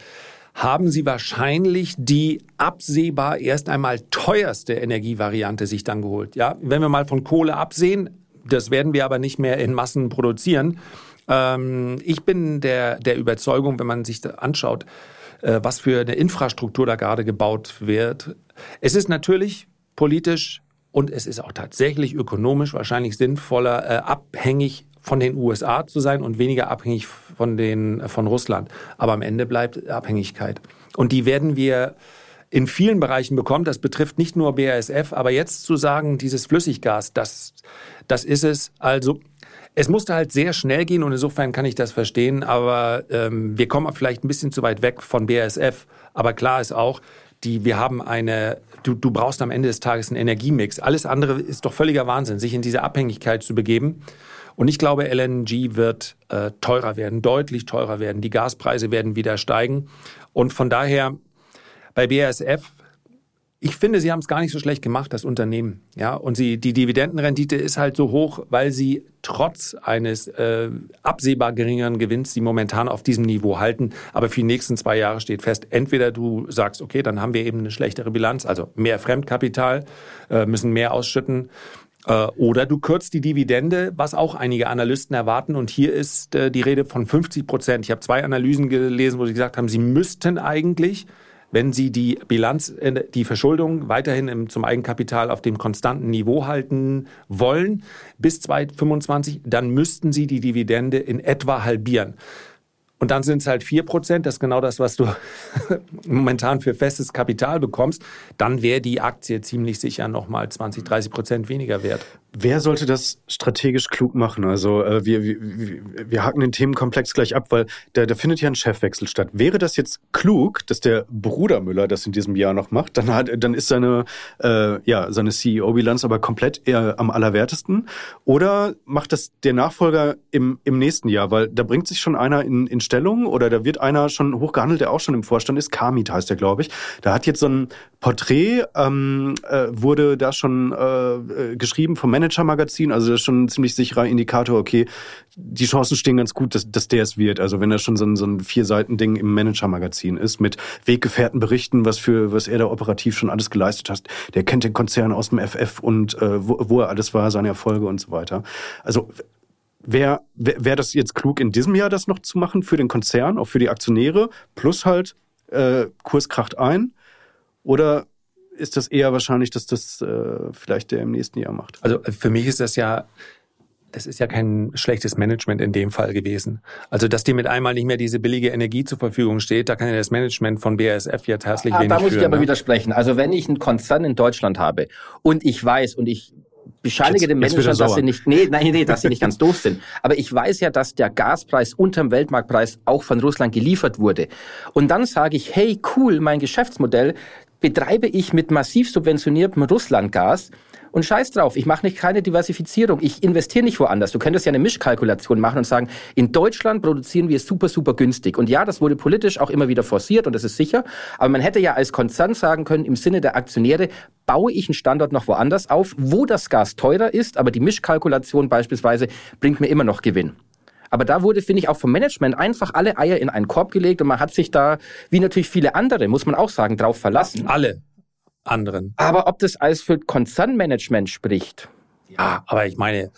haben sie wahrscheinlich die absehbar erst einmal teuerste Energievariante sich dann geholt. Ja, wenn wir mal von Kohle absehen, das werden wir aber nicht mehr in Massen produzieren. Ähm, ich bin der, der Überzeugung, wenn man sich da anschaut, äh, was für eine Infrastruktur da gerade gebaut wird. Es ist natürlich politisch und es ist auch tatsächlich ökonomisch wahrscheinlich sinnvoller, äh, abhängig von den USA zu sein und weniger abhängig von, den, von Russland. Aber am Ende bleibt Abhängigkeit. Und die werden wir in vielen Bereichen bekommen. Das betrifft nicht nur BASF, aber jetzt zu sagen, dieses Flüssiggas, das, das ist es. Also es musste halt sehr schnell gehen und insofern kann ich das verstehen, aber ähm, wir kommen vielleicht ein bisschen zu weit weg von BASF. Aber klar ist auch, die, wir haben eine, du, du brauchst am Ende des Tages einen Energiemix. Alles andere ist doch völliger Wahnsinn, sich in diese Abhängigkeit zu begeben. Und ich glaube, LNG wird äh, teurer werden, deutlich teurer werden. Die Gaspreise werden wieder steigen. Und von daher bei BASF, ich finde, sie haben es gar nicht so schlecht gemacht, das Unternehmen. Ja, und sie, die Dividendenrendite ist halt so hoch, weil sie trotz eines äh, absehbar geringeren Gewinns sie momentan auf diesem Niveau halten. Aber für die nächsten zwei Jahre steht fest, entweder du sagst, okay, dann haben wir eben eine schlechtere Bilanz, also mehr Fremdkapital, äh, müssen mehr ausschütten oder du kürzt die Dividende, was auch einige Analysten erwarten. Und hier ist äh, die Rede von 50 Prozent. Ich habe zwei Analysen gelesen, wo sie gesagt haben, sie müssten eigentlich, wenn sie die Bilanz, äh, die Verschuldung weiterhin zum Eigenkapital auf dem konstanten Niveau halten wollen, bis 2025, dann müssten sie die Dividende in etwa halbieren. Und dann sind es halt vier Prozent, das ist genau das, was du momentan für festes Kapital bekommst. Dann wäre die Aktie ziemlich sicher nochmal 20, 30 Prozent weniger wert. Wer sollte das strategisch klug machen? Also äh, wir, wir, wir haken den Themenkomplex gleich ab, weil da, da findet ja ein Chefwechsel statt. Wäre das jetzt klug, dass der Bruder Müller das in diesem Jahr noch macht? Dann, hat, dann ist seine, äh, ja, seine CEO-Bilanz aber komplett eher am allerwertesten. Oder macht das der Nachfolger im, im nächsten Jahr? Weil da bringt sich schon einer in, in Stellung oder da wird einer schon hochgehandelt, der auch schon im Vorstand ist. Kamit heißt der, glaube ich. Da hat jetzt so ein Porträt, ähm, äh, wurde da schon äh, geschrieben vom Manager-Magazin. Also das ist schon ein ziemlich sicherer Indikator, okay, die Chancen stehen ganz gut, dass, dass der es wird. Also wenn das schon so ein, so ein Vier-Seiten-Ding im Manager-Magazin ist, mit Weggefährten berichten, was für was er da operativ schon alles geleistet hat. Der kennt den Konzern aus dem FF und äh, wo, wo er alles war, seine Erfolge und so weiter. Also Wäre wär das jetzt klug, in diesem Jahr das noch zu machen für den Konzern, auch für die Aktionäre, plus halt äh, Kurs kracht ein? Oder ist das eher wahrscheinlich, dass das äh, vielleicht der im nächsten Jahr macht? Also für mich ist das ja das ist ja kein schlechtes Management in dem Fall gewesen. Also, dass dir mit einmal nicht mehr diese billige Energie zur Verfügung steht, da kann ja das Management von BASF jetzt herzlich ah, wenig Da muss führen, ich aber ne? widersprechen. Also, wenn ich einen Konzern in Deutschland habe und ich weiß und ich bescheinige den Managern, dass sie nicht, nee, nein, nee, dass sie nicht ganz doof sind. Aber ich weiß ja, dass der Gaspreis unterm Weltmarktpreis auch von Russland geliefert wurde. Und dann sage ich, hey, cool, mein Geschäftsmodell betreibe ich mit massiv subventioniertem Russlandgas und scheiß drauf, ich mache nicht keine Diversifizierung. Ich investiere nicht woanders. Du könntest ja eine Mischkalkulation machen und sagen, in Deutschland produzieren wir super, super günstig. Und ja, das wurde politisch auch immer wieder forciert und das ist sicher. Aber man hätte ja als Konzern sagen können, im Sinne der Aktionäre, baue ich einen Standort noch woanders auf, wo das Gas teurer ist, aber die Mischkalkulation beispielsweise bringt mir immer noch Gewinn. Aber da wurde, finde ich, auch vom Management einfach alle Eier in einen Korb gelegt und man hat sich da, wie natürlich viele andere, muss man auch sagen, drauf verlassen. Alle anderen. Aber ob das alles für Konzernmanagement spricht? Ja, aber ich meine,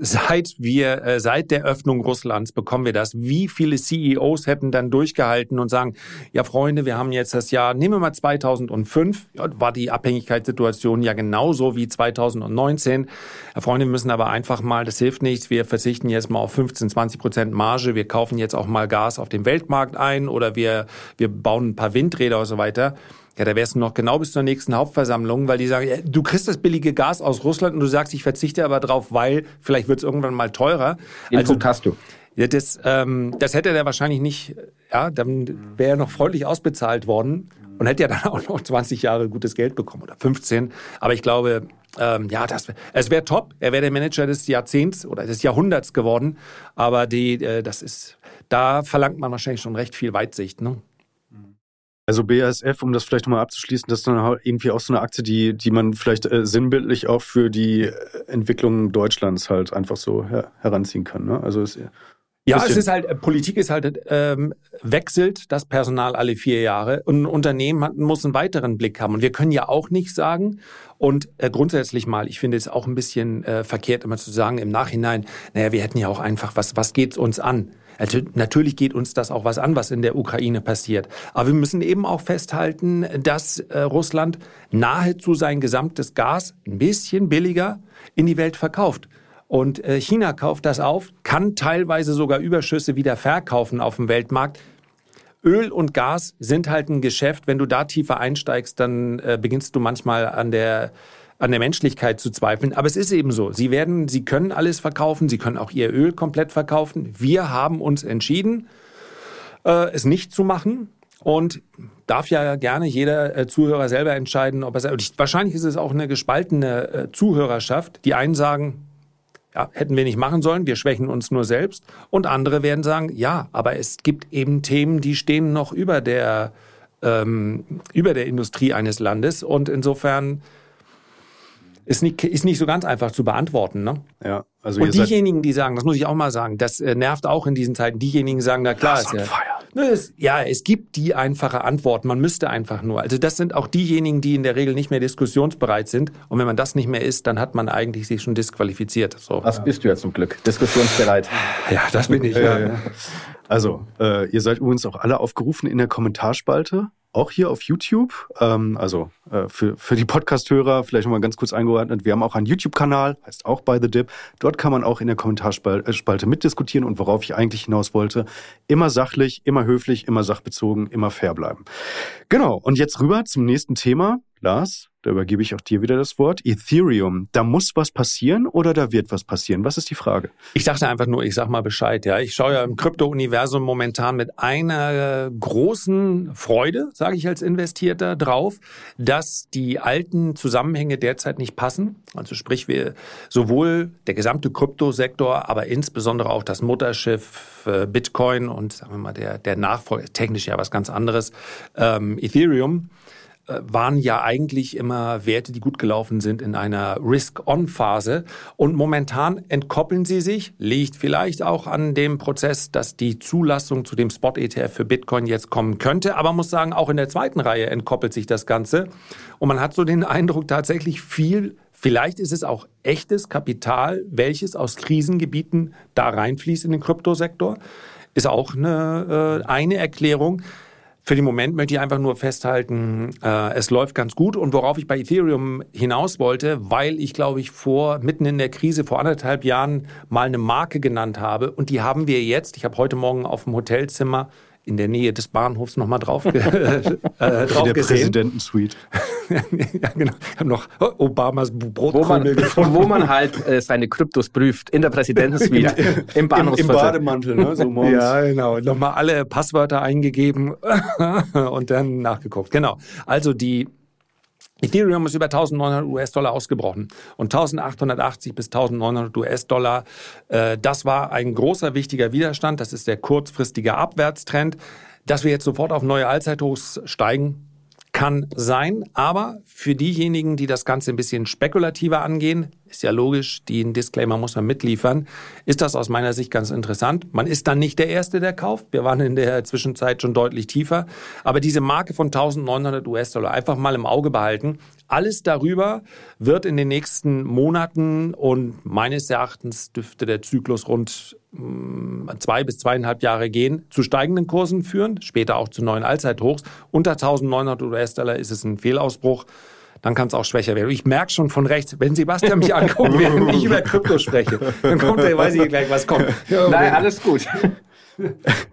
seit wir, äh, seit der Öffnung Russlands bekommen wir das. Wie viele CEOs hätten dann durchgehalten und sagen, ja Freunde, wir haben jetzt das Jahr, nehmen wir mal 2005, ja, war die Abhängigkeitssituation ja genauso wie 2019. Ja, Freunde, wir müssen aber einfach mal, das hilft nichts, wir verzichten jetzt mal auf 15, 20 Prozent Marge, wir kaufen jetzt auch mal Gas auf dem Weltmarkt ein oder wir, wir bauen ein paar Windräder und so weiter. Ja, da wärst du noch genau bis zur nächsten Hauptversammlung, weil die sagen, ja, du kriegst das billige Gas aus Russland und du sagst, ich verzichte aber drauf, weil vielleicht wird es irgendwann mal teurer. Den also, Punkt hast du. Ja, das, ähm, das hätte er wahrscheinlich nicht, ja, dann wäre er noch freundlich ausbezahlt worden und hätte ja dann auch noch 20 Jahre gutes Geld bekommen oder 15. Aber ich glaube, ähm, ja, das, es wäre top. Er wäre der Manager des Jahrzehnts oder des Jahrhunderts geworden. Aber die, äh, das ist, da verlangt man wahrscheinlich schon recht viel Weitsicht. Ne? Also BASF, um das vielleicht nochmal abzuschließen, das ist dann irgendwie auch so eine Aktie, die, die man vielleicht äh, sinnbildlich auch für die äh, Entwicklung Deutschlands halt einfach so her heranziehen kann. Ne? Also es, ja, es ist halt, Politik ist halt, ähm, wechselt das Personal alle vier Jahre und ein Unternehmen hat, muss einen weiteren Blick haben. Und wir können ja auch nicht sagen, und äh, grundsätzlich mal, ich finde es auch ein bisschen äh, verkehrt, immer zu sagen im Nachhinein, naja, wir hätten ja auch einfach, was, was geht's uns an? Also natürlich geht uns das auch was an, was in der Ukraine passiert. Aber wir müssen eben auch festhalten, dass äh, Russland nahezu sein gesamtes Gas ein bisschen billiger in die Welt verkauft. Und äh, China kauft das auf, kann teilweise sogar Überschüsse wieder verkaufen auf dem Weltmarkt. Öl und Gas sind halt ein Geschäft. Wenn du da tiefer einsteigst, dann äh, beginnst du manchmal an der an der Menschlichkeit zu zweifeln. Aber es ist eben so. Sie werden, sie können alles verkaufen. Sie können auch ihr Öl komplett verkaufen. Wir haben uns entschieden, äh, es nicht zu machen. Und darf ja gerne jeder äh, Zuhörer selber entscheiden, ob er wahrscheinlich ist es auch eine gespaltene äh, Zuhörerschaft. Die einen sagen, ja, hätten wir nicht machen sollen, wir schwächen uns nur selbst. Und andere werden sagen, ja, aber es gibt eben Themen, die stehen noch über der, ähm, über der Industrie eines Landes. Und insofern ist nicht, ist nicht so ganz einfach zu beantworten. Ne? Ja, also und diejenigen, die sagen, das muss ich auch mal sagen, das äh, nervt auch in diesen Zeiten, diejenigen sagen, na klar, ist ja, ne, es, ja, es gibt die einfache Antwort, man müsste einfach nur. Also das sind auch diejenigen, die in der Regel nicht mehr diskussionsbereit sind. Und wenn man das nicht mehr ist, dann hat man eigentlich sich schon disqualifiziert. So. Was bist du ja zum Glück? Diskussionsbereit. Ja, das bin ich. Ja. ja. Also, äh, ihr seid übrigens auch alle aufgerufen in der Kommentarspalte auch hier auf YouTube. Ähm, also äh, für, für die Podcast-Hörer vielleicht nochmal ganz kurz eingeordnet. Wir haben auch einen YouTube-Kanal, heißt auch By the Dip. Dort kann man auch in der Kommentarspalte mitdiskutieren und worauf ich eigentlich hinaus wollte, immer sachlich, immer höflich, immer sachbezogen, immer fair bleiben. Genau, und jetzt rüber zum nächsten Thema. Lars, da übergebe ich auch dir wieder das Wort. Ethereum, da muss was passieren oder da wird was passieren? Was ist die Frage? Ich dachte einfach nur, ich sag mal Bescheid. Ja, ich schaue ja im Krypto-Universum momentan mit einer großen Freude, sage ich als Investierter, drauf, dass die alten Zusammenhänge derzeit nicht passen. Also sprich, wir sowohl der gesamte Kryptosektor, aber insbesondere auch das Mutterschiff äh, Bitcoin und sagen wir mal der der Nachfolger technisch ja was ganz anderes ähm, Ethereum waren ja eigentlich immer Werte, die gut gelaufen sind in einer Risk-On-Phase. Und momentan entkoppeln sie sich, liegt vielleicht auch an dem Prozess, dass die Zulassung zu dem Spot-ETF für Bitcoin jetzt kommen könnte. Aber muss sagen, auch in der zweiten Reihe entkoppelt sich das Ganze. Und man hat so den Eindruck, tatsächlich viel Vielleicht ist es auch echtes Kapital, welches aus Krisengebieten da reinfließt in den Kryptosektor. Ist auch eine, äh, eine Erklärung. Für den Moment möchte ich einfach nur festhalten, äh, es läuft ganz gut. Und worauf ich bei Ethereum hinaus wollte, weil ich, glaube ich, vor mitten in der Krise vor anderthalb Jahren mal eine Marke genannt habe. Und die haben wir jetzt. Ich habe heute Morgen auf dem Hotelzimmer in der Nähe des Bahnhofs nochmal drauf, äh, drauf in der Präsidentensuite. ja, genau. Ich habe noch Obamas Brotkrümel gefunden. Wo man halt äh, seine Kryptos prüft, in der Präsidentensuite, ja. im Bahnhofsviertel. Im, Im Bademantel, ne? so morgens. Ja, genau. Nochmal alle Passwörter eingegeben und dann nachgeguckt. Genau. Also die Ethereum ist über 1900 US-Dollar ausgebrochen und 1880 bis 1900 US-Dollar, äh, das war ein großer, wichtiger Widerstand. Das ist der kurzfristige Abwärtstrend. Dass wir jetzt sofort auf neue Allzeithochs steigen, kann sein, aber für diejenigen, die das Ganze ein bisschen spekulativer angehen, ist ja logisch, den Disclaimer muss man mitliefern, ist das aus meiner Sicht ganz interessant. Man ist dann nicht der Erste, der kauft. Wir waren in der Zwischenzeit schon deutlich tiefer. Aber diese Marke von 1900 US-Dollar einfach mal im Auge behalten. Alles darüber wird in den nächsten Monaten und meines Erachtens dürfte der Zyklus rund mm, zwei bis zweieinhalb Jahre gehen, zu steigenden Kursen führen, später auch zu neuen Allzeithochs. Unter 1900 US-Dollar ist es ein Fehlausbruch dann kann es auch schwächer werden. Ich merke schon von rechts, wenn Sebastian mich anguckt, während ich über Krypto spreche, dann kommt er, weiß ich gleich, was kommt. Nein, alles gut.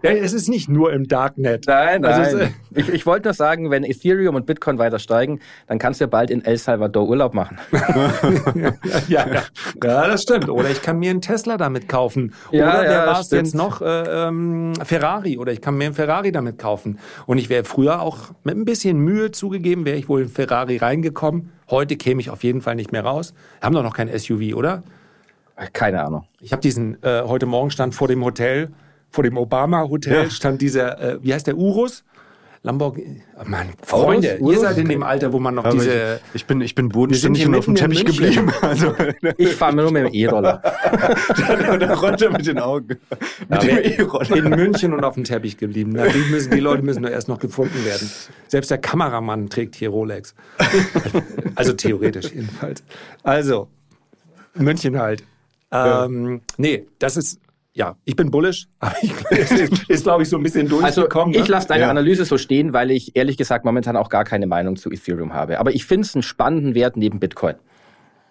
Ja, es ist nicht nur im Darknet. Nein, also nein. Also, ich, ich wollte nur sagen, wenn Ethereum und Bitcoin weiter steigen, dann kannst du ja bald in El Salvador Urlaub machen. ja, ja, ja. ja, das stimmt. Oder ich kann mir einen Tesla damit kaufen. Oder ja, wer war es jetzt noch? Äh, ähm, Ferrari. Oder ich kann mir einen Ferrari damit kaufen. Und ich wäre früher auch mit ein bisschen Mühe zugegeben, wäre ich wohl in Ferrari reingekommen. Heute käme ich auf jeden Fall nicht mehr raus. Haben doch noch kein SUV, oder? Keine Ahnung. Ich habe diesen, äh, heute Morgen stand vor dem Hotel vor dem Obama-Hotel ja. stand dieser, äh, wie heißt der, Urus? Lamborghini. Oh Mann, Freunde, Urus? ihr seid in dem Alter, wo man noch Aber diese. Ich, ich, bin, ich bin bodenständig und auf dem Teppich geblieben. Also, ich fahre nur mit dem E-Roller. da runter mit den Augen. Mit dem E-Roller. In München und auf dem Teppich geblieben. Na, die, müssen, die Leute müssen nur erst noch gefunden werden. Selbst der Kameramann trägt hier Rolex. also theoretisch jedenfalls. Also, München halt. Ähm, nee, das ist ja, ich bin bullish, aber ich, ist, ist glaube ich, so ein bisschen durchgekommen. Also ich lasse deine ja. Analyse so stehen, weil ich ehrlich gesagt momentan auch gar keine Meinung zu Ethereum habe. Aber ich finde es einen spannenden Wert neben Bitcoin.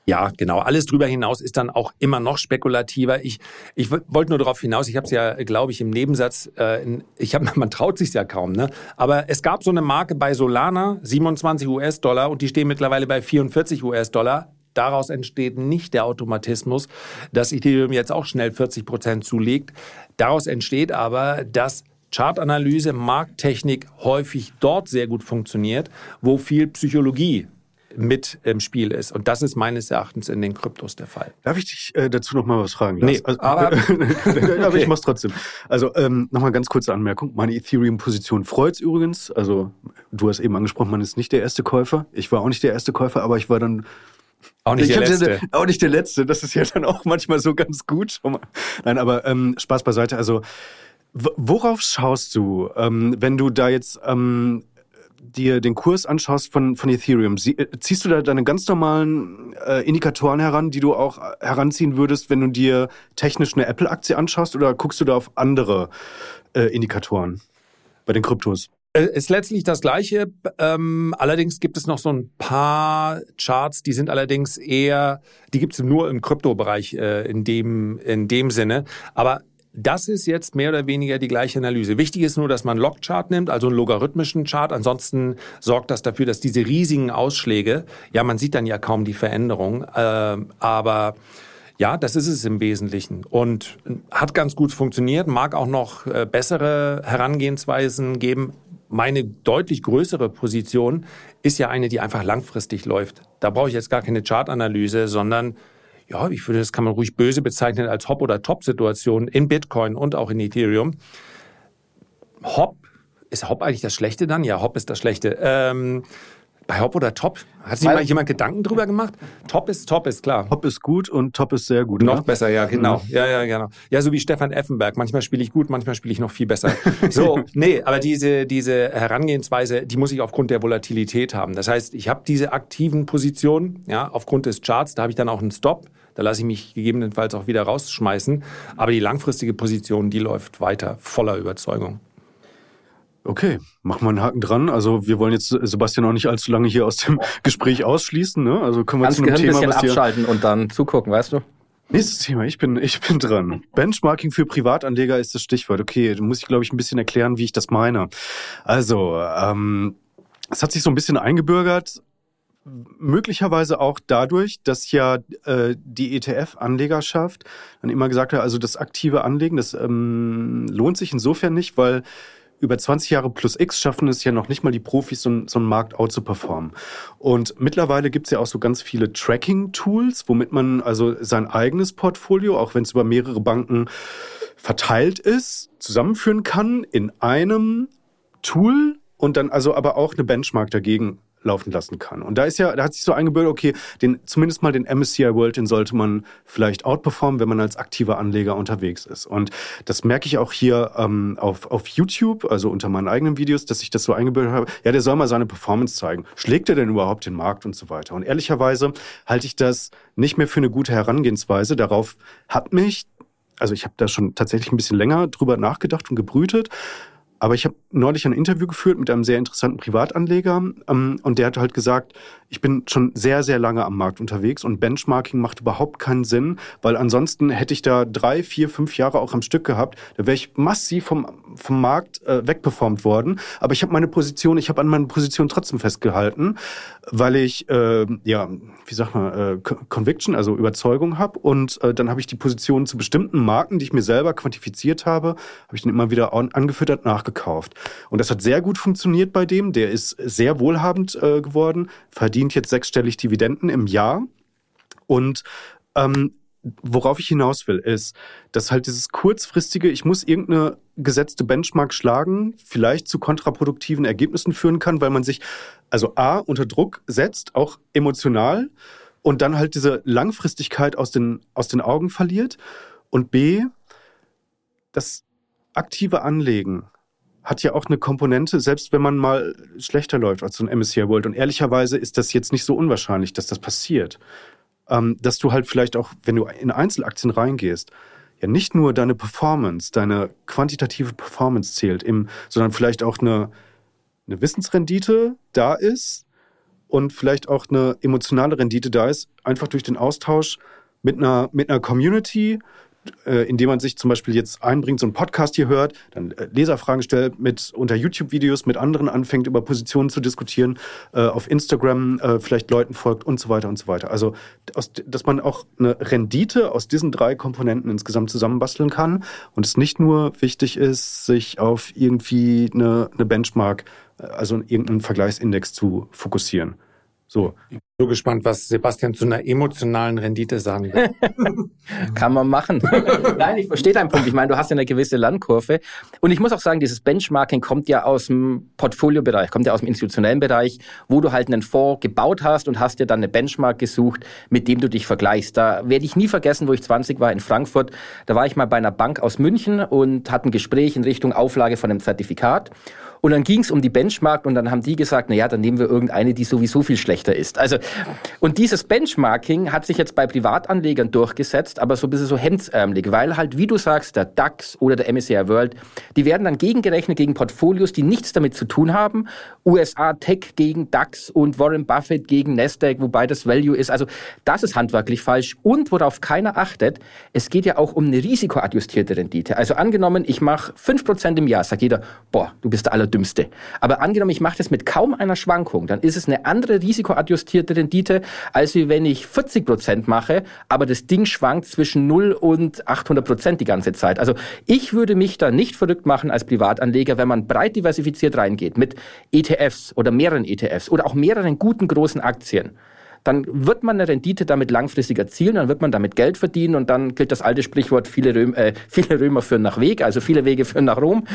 Ja, genau. Alles drüber hinaus ist dann auch immer noch spekulativer. Ich, ich wollte nur darauf hinaus, ich habe es ja, glaube ich, im Nebensatz, äh, in, ich hab, man traut sich ja kaum, ne? Aber es gab so eine Marke bei Solana, 27 US-Dollar, und die stehen mittlerweile bei 44 US-Dollar daraus entsteht nicht der Automatismus, dass Ethereum jetzt auch schnell 40 Prozent zulegt. Daraus entsteht aber, dass Chartanalyse, Markttechnik häufig dort sehr gut funktioniert, wo viel Psychologie mit im Spiel ist. Und das ist meines Erachtens in den Kryptos der Fall. Darf ich dich äh, dazu noch mal was fragen? Lars? Nee, also, aber, okay. aber ich mach's trotzdem. Also ähm, noch mal ganz kurze Anmerkung. Meine Ethereum-Position freut's übrigens. Also du hast eben angesprochen, man ist nicht der erste Käufer. Ich war auch nicht der erste Käufer, aber ich war dann auch nicht ich der Letzte. auch nicht der Letzte. Das ist ja dann auch manchmal so ganz gut. Nein, aber ähm, Spaß beiseite. Also worauf schaust du, ähm, wenn du da jetzt ähm, dir den Kurs anschaust von, von Ethereum? Sie, äh, ziehst du da deine ganz normalen äh, Indikatoren heran, die du auch heranziehen würdest, wenn du dir technisch eine Apple-Aktie anschaust? Oder guckst du da auf andere äh, Indikatoren bei den Kryptos? Äh, ist letztlich das Gleiche. Ähm, allerdings gibt es noch so ein paar Charts, die sind allerdings eher, die gibt es nur im Kryptobereich äh, in dem in dem Sinne. Aber das ist jetzt mehr oder weniger die gleiche Analyse. Wichtig ist nur, dass man Logchart nimmt, also einen logarithmischen Chart. Ansonsten sorgt das dafür, dass diese riesigen Ausschläge, ja, man sieht dann ja kaum die Veränderung, äh, aber ja, das ist es im Wesentlichen und hat ganz gut funktioniert, mag auch noch äh, bessere Herangehensweisen geben. Meine deutlich größere Position ist ja eine, die einfach langfristig läuft. Da brauche ich jetzt gar keine Chartanalyse, sondern ja, ich würde, das kann man ruhig böse bezeichnen als Hop- oder Top-Situation in Bitcoin und auch in Ethereum. Hop, ist Hop eigentlich das Schlechte dann? Ja, Hop ist das Schlechte. Ähm, bei Hop oder Top? Hat sich mal jemand Gedanken drüber gemacht? Top ist Top, ist klar. Hop ist gut und Top ist sehr gut. Noch ne? besser, ja, genau. Mhm. Ja, ja, genau. Ja, so wie Stefan Effenberg. Manchmal spiele ich gut, manchmal spiele ich noch viel besser. So, nee, aber diese, diese Herangehensweise, die muss ich aufgrund der Volatilität haben. Das heißt, ich habe diese aktiven Positionen, ja, aufgrund des Charts, da habe ich dann auch einen Stop. Da lasse ich mich gegebenenfalls auch wieder rausschmeißen. Aber die langfristige Position, die läuft weiter voller Überzeugung. Okay, machen wir einen Haken dran. Also wir wollen jetzt Sebastian auch nicht allzu lange hier aus dem Gespräch ausschließen. Ne? Also können wir Ganz zu einem Thema, ein bisschen abschalten und dann zugucken, weißt du? Nächstes Thema, ich bin, ich bin dran. Benchmarking für Privatanleger ist das Stichwort. Okay, da muss ich, glaube ich, ein bisschen erklären, wie ich das meine. Also, ähm, es hat sich so ein bisschen eingebürgert, möglicherweise auch dadurch, dass ja äh, die ETF-Anlegerschaft dann immer gesagt hat, also das aktive Anlegen, das ähm, lohnt sich insofern nicht, weil über 20 Jahre plus X schaffen es ja noch nicht mal die Profis, so, so einen Markt out zu performen. Und mittlerweile gibt es ja auch so ganz viele Tracking-Tools, womit man also sein eigenes Portfolio, auch wenn es über mehrere Banken verteilt ist, zusammenführen kann in einem Tool und dann also aber auch eine Benchmark dagegen laufen lassen kann. Und da ist ja, da hat sich so eingebürgert, okay, den, zumindest mal den MSCI World, den sollte man vielleicht outperformen, wenn man als aktiver Anleger unterwegs ist. Und das merke ich auch hier ähm, auf, auf YouTube, also unter meinen eigenen Videos, dass ich das so eingebürgert habe. Ja, der soll mal seine Performance zeigen. Schlägt er denn überhaupt den Markt und so weiter? Und ehrlicherweise halte ich das nicht mehr für eine gute Herangehensweise. Darauf hat mich also ich habe da schon tatsächlich ein bisschen länger drüber nachgedacht und gebrütet. Aber ich habe neulich ein Interview geführt mit einem sehr interessanten Privatanleger ähm, und der hat halt gesagt, ich bin schon sehr, sehr lange am Markt unterwegs und Benchmarking macht überhaupt keinen Sinn, weil ansonsten hätte ich da drei, vier, fünf Jahre auch am Stück gehabt, da wäre ich massiv vom, vom Markt äh, wegperformt worden. Aber ich habe meine Position, ich habe an meiner Position trotzdem festgehalten, weil ich, äh, ja, wie sagt man, äh, Conviction, also Überzeugung habe und äh, dann habe ich die Position zu bestimmten Marken, die ich mir selber quantifiziert habe, habe ich dann immer wieder angefüttert, nachgekauft. Und das hat sehr gut funktioniert bei dem. Der ist sehr wohlhabend äh, geworden, verdient jetzt sechsstellig Dividenden im Jahr. Und ähm, worauf ich hinaus will, ist, dass halt dieses kurzfristige, ich muss irgendeine gesetzte Benchmark schlagen, vielleicht zu kontraproduktiven Ergebnissen führen kann, weil man sich also A unter Druck setzt, auch emotional, und dann halt diese Langfristigkeit aus den, aus den Augen verliert. Und B, das aktive Anlegen hat ja auch eine Komponente, selbst wenn man mal schlechter läuft als so ein MSCI World. Und ehrlicherweise ist das jetzt nicht so unwahrscheinlich, dass das passiert. Ähm, dass du halt vielleicht auch, wenn du in Einzelaktien reingehst, ja nicht nur deine Performance, deine quantitative Performance zählt, im, sondern vielleicht auch eine, eine Wissensrendite da ist und vielleicht auch eine emotionale Rendite da ist, einfach durch den Austausch mit einer, mit einer Community, äh, indem man sich zum Beispiel jetzt einbringt, so einen Podcast hier hört, dann äh, Leserfragen stellt, mit unter YouTube-Videos mit anderen anfängt, über Positionen zu diskutieren, äh, auf Instagram äh, vielleicht Leuten folgt und so weiter und so weiter. Also, dass man auch eine Rendite aus diesen drei Komponenten insgesamt zusammenbasteln kann und es nicht nur wichtig ist, sich auf irgendwie eine, eine Benchmark, also irgendeinen Vergleichsindex zu fokussieren. So. Ich bin so gespannt, was Sebastian zu einer emotionalen Rendite sagen wird. Kann man machen. Nein, ich verstehe deinen Punkt. Ich meine, du hast ja eine gewisse Landkurve. Und ich muss auch sagen, dieses Benchmarking kommt ja aus dem Portfoliobereich, kommt ja aus dem institutionellen Bereich, wo du halt einen Fonds gebaut hast und hast dir dann eine Benchmark gesucht, mit dem du dich vergleichst. Da werde ich nie vergessen, wo ich 20 war in Frankfurt. Da war ich mal bei einer Bank aus München und hatte ein Gespräch in Richtung Auflage von einem Zertifikat. Und dann ging es um die Benchmark und dann haben die gesagt, na ja, dann nehmen wir irgendeine, die sowieso viel schlechter ist. Also Und dieses Benchmarking hat sich jetzt bei Privatanlegern durchgesetzt, aber so ein bisschen so hemdsärmelig, weil halt, wie du sagst, der DAX oder der MSCI World, die werden dann gegengerechnet gegen Portfolios, die nichts damit zu tun haben. USA Tech gegen DAX und Warren Buffett gegen Nasdaq, wobei das Value ist. Also das ist handwerklich falsch. Und worauf keiner achtet, es geht ja auch um eine risikoadjustierte Rendite. Also angenommen, ich mache 5% im Jahr, sagt jeder, boah, du bist der Allerdümmste. Aber angenommen, ich mache das mit kaum einer Schwankung, dann ist es eine andere risikoadjustierte Rendite, als wie wenn ich 40 Prozent mache, aber das Ding schwankt zwischen 0 und 800 Prozent die ganze Zeit. Also ich würde mich da nicht verrückt machen als Privatanleger, wenn man breit diversifiziert reingeht mit ETFs oder mehreren ETFs oder auch mehreren guten großen Aktien dann wird man eine Rendite damit langfristig erzielen, dann wird man damit Geld verdienen und dann gilt das alte Sprichwort, viele, Röm, äh, viele Römer führen nach Weg, also viele Wege führen nach Rom.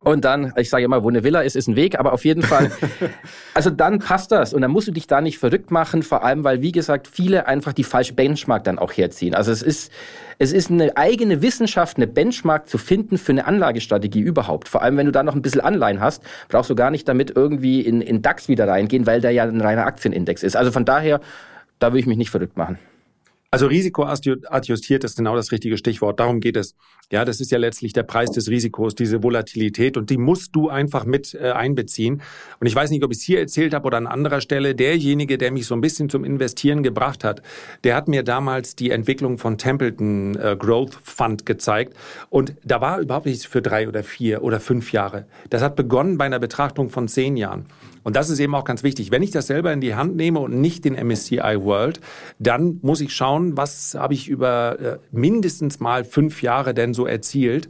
Und dann, ich sage immer, wo eine Villa ist, ist ein Weg, aber auf jeden Fall, also dann passt das und dann musst du dich da nicht verrückt machen, vor allem, weil, wie gesagt, viele einfach die falsche Benchmark dann auch herziehen. Also es ist, es ist eine eigene Wissenschaft, eine Benchmark zu finden für eine Anlagestrategie überhaupt. Vor allem, wenn du da noch ein bisschen Anleihen hast, brauchst du gar nicht damit irgendwie in, in DAX wieder reingehen, weil der ja ein reiner Aktienindex ist. Also von daher, da würde ich mich nicht verrückt machen. Also risikoadjustiert ist genau das richtige Stichwort. Darum geht es. Ja, das ist ja letztlich der Preis des Risikos, diese Volatilität und die musst du einfach mit äh, einbeziehen. Und ich weiß nicht, ob ich es hier erzählt habe oder an anderer Stelle. Derjenige, der mich so ein bisschen zum Investieren gebracht hat, der hat mir damals die Entwicklung von Templeton äh, Growth Fund gezeigt und da war überhaupt nichts für drei oder vier oder fünf Jahre. Das hat begonnen bei einer Betrachtung von zehn Jahren. Und das ist eben auch ganz wichtig. Wenn ich das selber in die Hand nehme und nicht den MSCI World, dann muss ich schauen, was habe ich über äh, mindestens mal fünf Jahre denn so erzielt,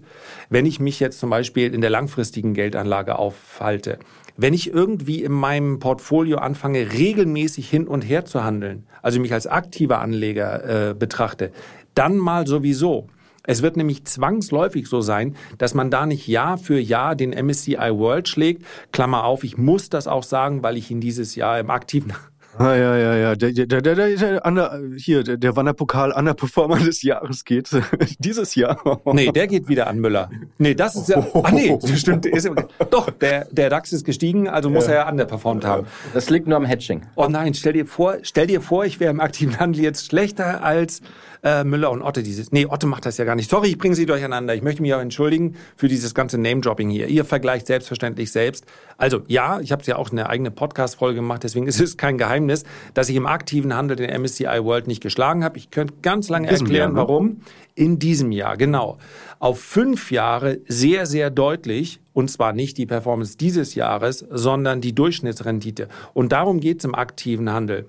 wenn ich mich jetzt zum Beispiel in der langfristigen Geldanlage aufhalte. Wenn ich irgendwie in meinem Portfolio anfange, regelmäßig hin und her zu handeln, also mich als aktiver Anleger äh, betrachte, dann mal sowieso. Es wird nämlich zwangsläufig so sein, dass man da nicht Jahr für Jahr den MSCI World schlägt. Klammer auf, ich muss das auch sagen, weil ich ihn dieses Jahr im aktiven Ah, ja, ja, ja. Der, der, der, der, der, der, hier, der, der Wanderpokal Underperformer des Jahres geht dieses Jahr. Nee, der geht wieder an Müller. Nee, das ist ja. Ach nee, stimmt. Ist, doch, der, der DAX ist gestiegen, also muss ja. er ja underperformt haben. Das liegt nur am Hedging. Oh nein, stell dir vor, stell dir vor, ich wäre im aktiven Handel jetzt schlechter als äh, Müller und Otte dieses. Nee, Otte macht das ja gar nicht. Sorry, ich bringe Sie durcheinander. Ich möchte mich auch entschuldigen für dieses ganze Name-Dropping hier. Ihr vergleicht selbstverständlich selbst. Also ja, ich habe ja auch eine eigene Podcast-Folge gemacht, deswegen ist es kein Geheimnis, dass ich im aktiven Handel den MSCI World nicht geschlagen habe. Ich könnte ganz lange erklären, Jahr, ne? warum. In diesem Jahr, genau. Auf fünf Jahre sehr, sehr deutlich. Und zwar nicht die Performance dieses Jahres, sondern die Durchschnittsrendite. Und darum geht's im aktiven Handel.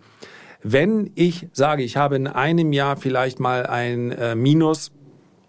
Wenn ich sage, ich habe in einem Jahr vielleicht mal ein äh, Minus,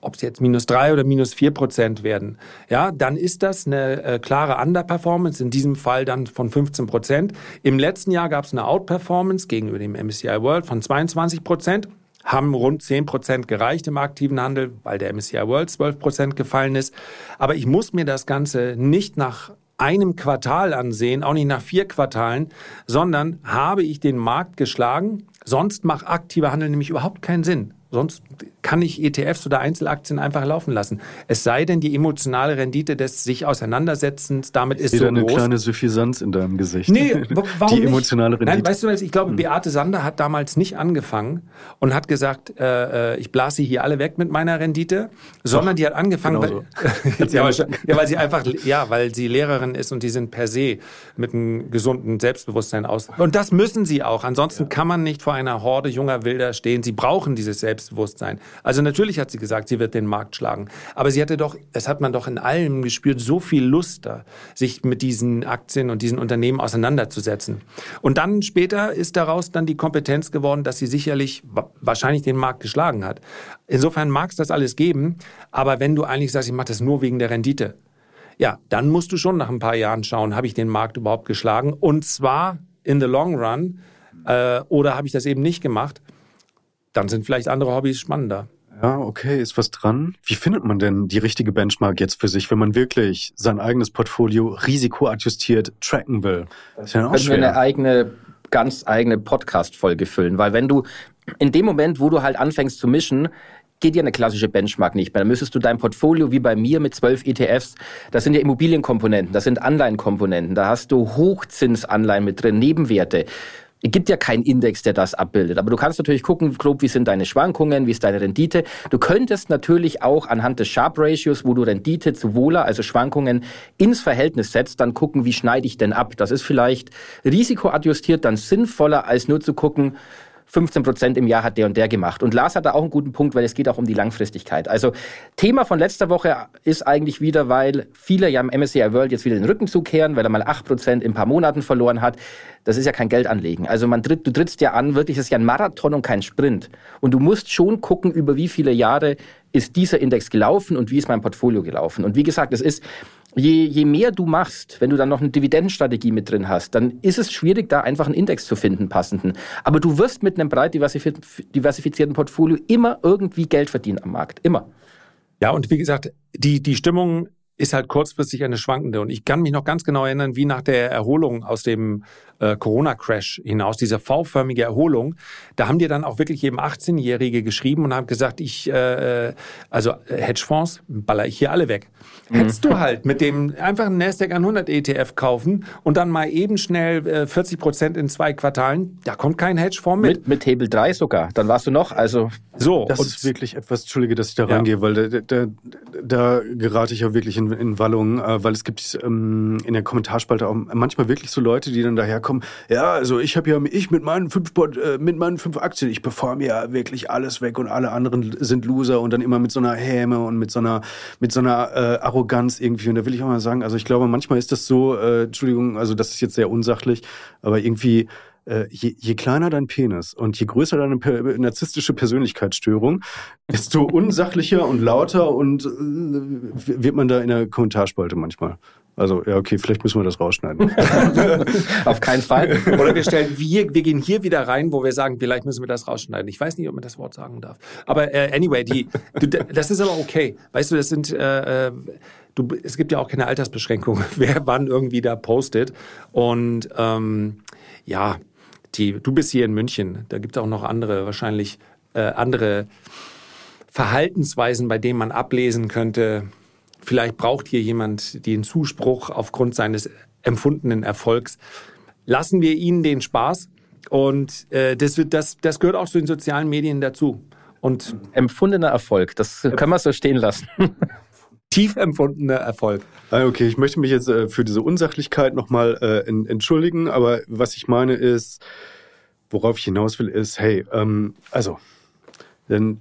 ob es jetzt minus drei oder minus vier Prozent werden, ja, dann ist das eine äh, klare Underperformance, in diesem Fall dann von 15 Prozent. Im letzten Jahr gab es eine Outperformance gegenüber dem MSCI World von 22 Prozent haben rund 10 Prozent gereicht im aktiven Handel, weil der MSCI World 12 Prozent gefallen ist. Aber ich muss mir das Ganze nicht nach einem Quartal ansehen, auch nicht nach vier Quartalen, sondern habe ich den Markt geschlagen. Sonst macht aktiver Handel nämlich überhaupt keinen Sinn. Sonst kann ich ETFs oder Einzelaktien einfach laufen lassen. Es sei denn, die emotionale Rendite des sich Auseinandersetzens damit ist so eine groß. kleine Suffisanz in deinem Gesicht. Nee, warum die emotionale Rendite. Nein, weißt du was, ich glaube, hm. Beate Sander hat damals nicht angefangen und hat gesagt, äh, äh ich blase hier alle weg mit meiner Rendite, sondern Doch, die hat angefangen, genau weil, so. ja, ja, weil sie einfach, ja, weil sie Lehrerin ist und die sind per se mit einem gesunden Selbstbewusstsein aus. Und das müssen sie auch. Ansonsten ja. kann man nicht vor einer Horde junger Wilder stehen. Sie brauchen dieses Selbstbewusstsein. Also natürlich hat sie gesagt, sie wird den Markt schlagen. Aber sie hatte doch, das hat man doch in allem gespürt, so viel Lust da, sich mit diesen Aktien und diesen Unternehmen auseinanderzusetzen. Und dann später ist daraus dann die Kompetenz geworden, dass sie sicherlich wahrscheinlich den Markt geschlagen hat. Insofern mag es das alles geben. Aber wenn du eigentlich sagst, ich mache das nur wegen der Rendite, ja, dann musst du schon nach ein paar Jahren schauen, habe ich den Markt überhaupt geschlagen? Und zwar in the long run. Äh, oder habe ich das eben nicht gemacht? Dann sind vielleicht andere Hobbys spannender. Ja, okay, ist was dran. Wie findet man denn die richtige Benchmark jetzt für sich, wenn man wirklich sein eigenes Portfolio risikoadjustiert tracken will? Das ist ja auch Können schwer. wir eine eigene, ganz eigene Podcast-Folge füllen, weil wenn du in dem Moment, wo du halt anfängst zu mischen, geht dir eine klassische Benchmark nicht mehr. Dann müsstest du dein Portfolio wie bei mir mit zwölf ETFs, das sind ja Immobilienkomponenten, das sind Anleihenkomponenten, da hast du Hochzinsanleihen mit drin, Nebenwerte Es gibt ja keinen Index, der das abbildet. Aber du kannst natürlich gucken, grob, wie sind deine Schwankungen, wie ist deine Rendite. Du könntest natürlich auch anhand des Sharp Ratios, wo du Rendite zu Wohler, also Schwankungen, ins Verhältnis setzt, dann gucken, wie schneide ich denn ab. Das ist vielleicht risikoadjustiert dann sinnvoller, als nur zu gucken, 15 Prozent im Jahr hat der und der gemacht. Und Lars hat da auch einen guten Punkt, weil es geht auch um die Langfristigkeit. Also Thema von letzter Woche ist eigentlich wieder, weil viele ja im MSCI World jetzt wieder den Rücken zukehren, weil er mal 8 Prozent in ein paar Monaten verloren hat. Das ist ja kein Geldanlegen. Also man tritt, du trittst ja an, wirklich, das ist ja ein Marathon und kein Sprint. Und du musst schon gucken, über wie viele Jahre ist dieser Index gelaufen und wie ist mein Portfolio gelaufen. Und wie gesagt, es ist je, je mehr du machst, wenn du dann noch eine Dividendenstrategie mit drin hast, dann ist es schwierig, da einfach einen Index zu finden, passenden. Aber du wirst mit einem breit diversifizierten Portfolio immer irgendwie Geld verdienen am Markt. Immer. Ja, und wie gesagt, die, die Stimmung ist halt kurzfristig eine schwankende. Und ich kann mich noch ganz genau erinnern, wie nach der Erholung aus dem äh, Corona-Crash hinaus, diese V-förmige Erholung, da haben dir dann auch wirklich eben 18-Jährige geschrieben und haben gesagt, ich, äh, also Hedgefonds baller ich hier alle weg. Mhm. Hättest du halt mit dem einfach einen Nasdaq 100 ETF kaufen und dann mal eben schnell äh, 40 Prozent in zwei Quartalen, da kommt kein Hedgefonds mit. Mit, mit Hebel 3 sogar, dann warst du noch, also. So. Das ist wirklich etwas, Entschuldige, dass ich da ja. reingehe, weil da, da, da gerate ich ja wirklich in, in Wallung, äh, weil es gibt ähm, in der Kommentarspalte auch manchmal wirklich so Leute, die dann daherkommen, kommen, ja, also ich habe ja, ich mit meinen fünf, äh, mit meinen fünf Aktien, ich performe ja wirklich alles weg und alle anderen sind Loser und dann immer mit so einer Häme und mit so einer, mit so einer äh, Arroganz irgendwie. Und da will ich auch mal sagen, also ich glaube, manchmal ist das so, äh, Entschuldigung, also das ist jetzt sehr unsachlich, aber irgendwie, äh, je, je kleiner dein Penis und je größer deine per narzisstische Persönlichkeitsstörung, desto unsachlicher und lauter und äh, wird man da in der Kommentarspalte manchmal. Also, ja, okay, vielleicht müssen wir das rausschneiden. Auf keinen Fall. Oder wir stellen, wir, wir gehen hier wieder rein, wo wir sagen, vielleicht müssen wir das rausschneiden. Ich weiß nicht, ob man das Wort sagen darf. Aber äh, anyway, die, du, das ist aber okay. Weißt du, das sind, äh, äh du, es gibt ja auch keine Altersbeschränkung, wer wann irgendwie da postet. Und ähm, ja, die, du bist hier in München. Da gibt es auch noch andere, wahrscheinlich äh, andere Verhaltensweisen, bei denen man ablesen könnte, Vielleicht braucht hier jemand den Zuspruch aufgrund seines empfundenen Erfolgs. Lassen wir ihnen den Spaß. Und äh, das, wird, das, das gehört auch zu den sozialen Medien dazu. Und empfundener Erfolg, das können wir so stehen lassen. Tief empfundener Erfolg. Ah, okay, ich möchte mich jetzt äh, für diese Unsachlichkeit nochmal äh, entschuldigen, aber was ich meine ist, worauf ich hinaus will, ist, hey, ähm, also, denn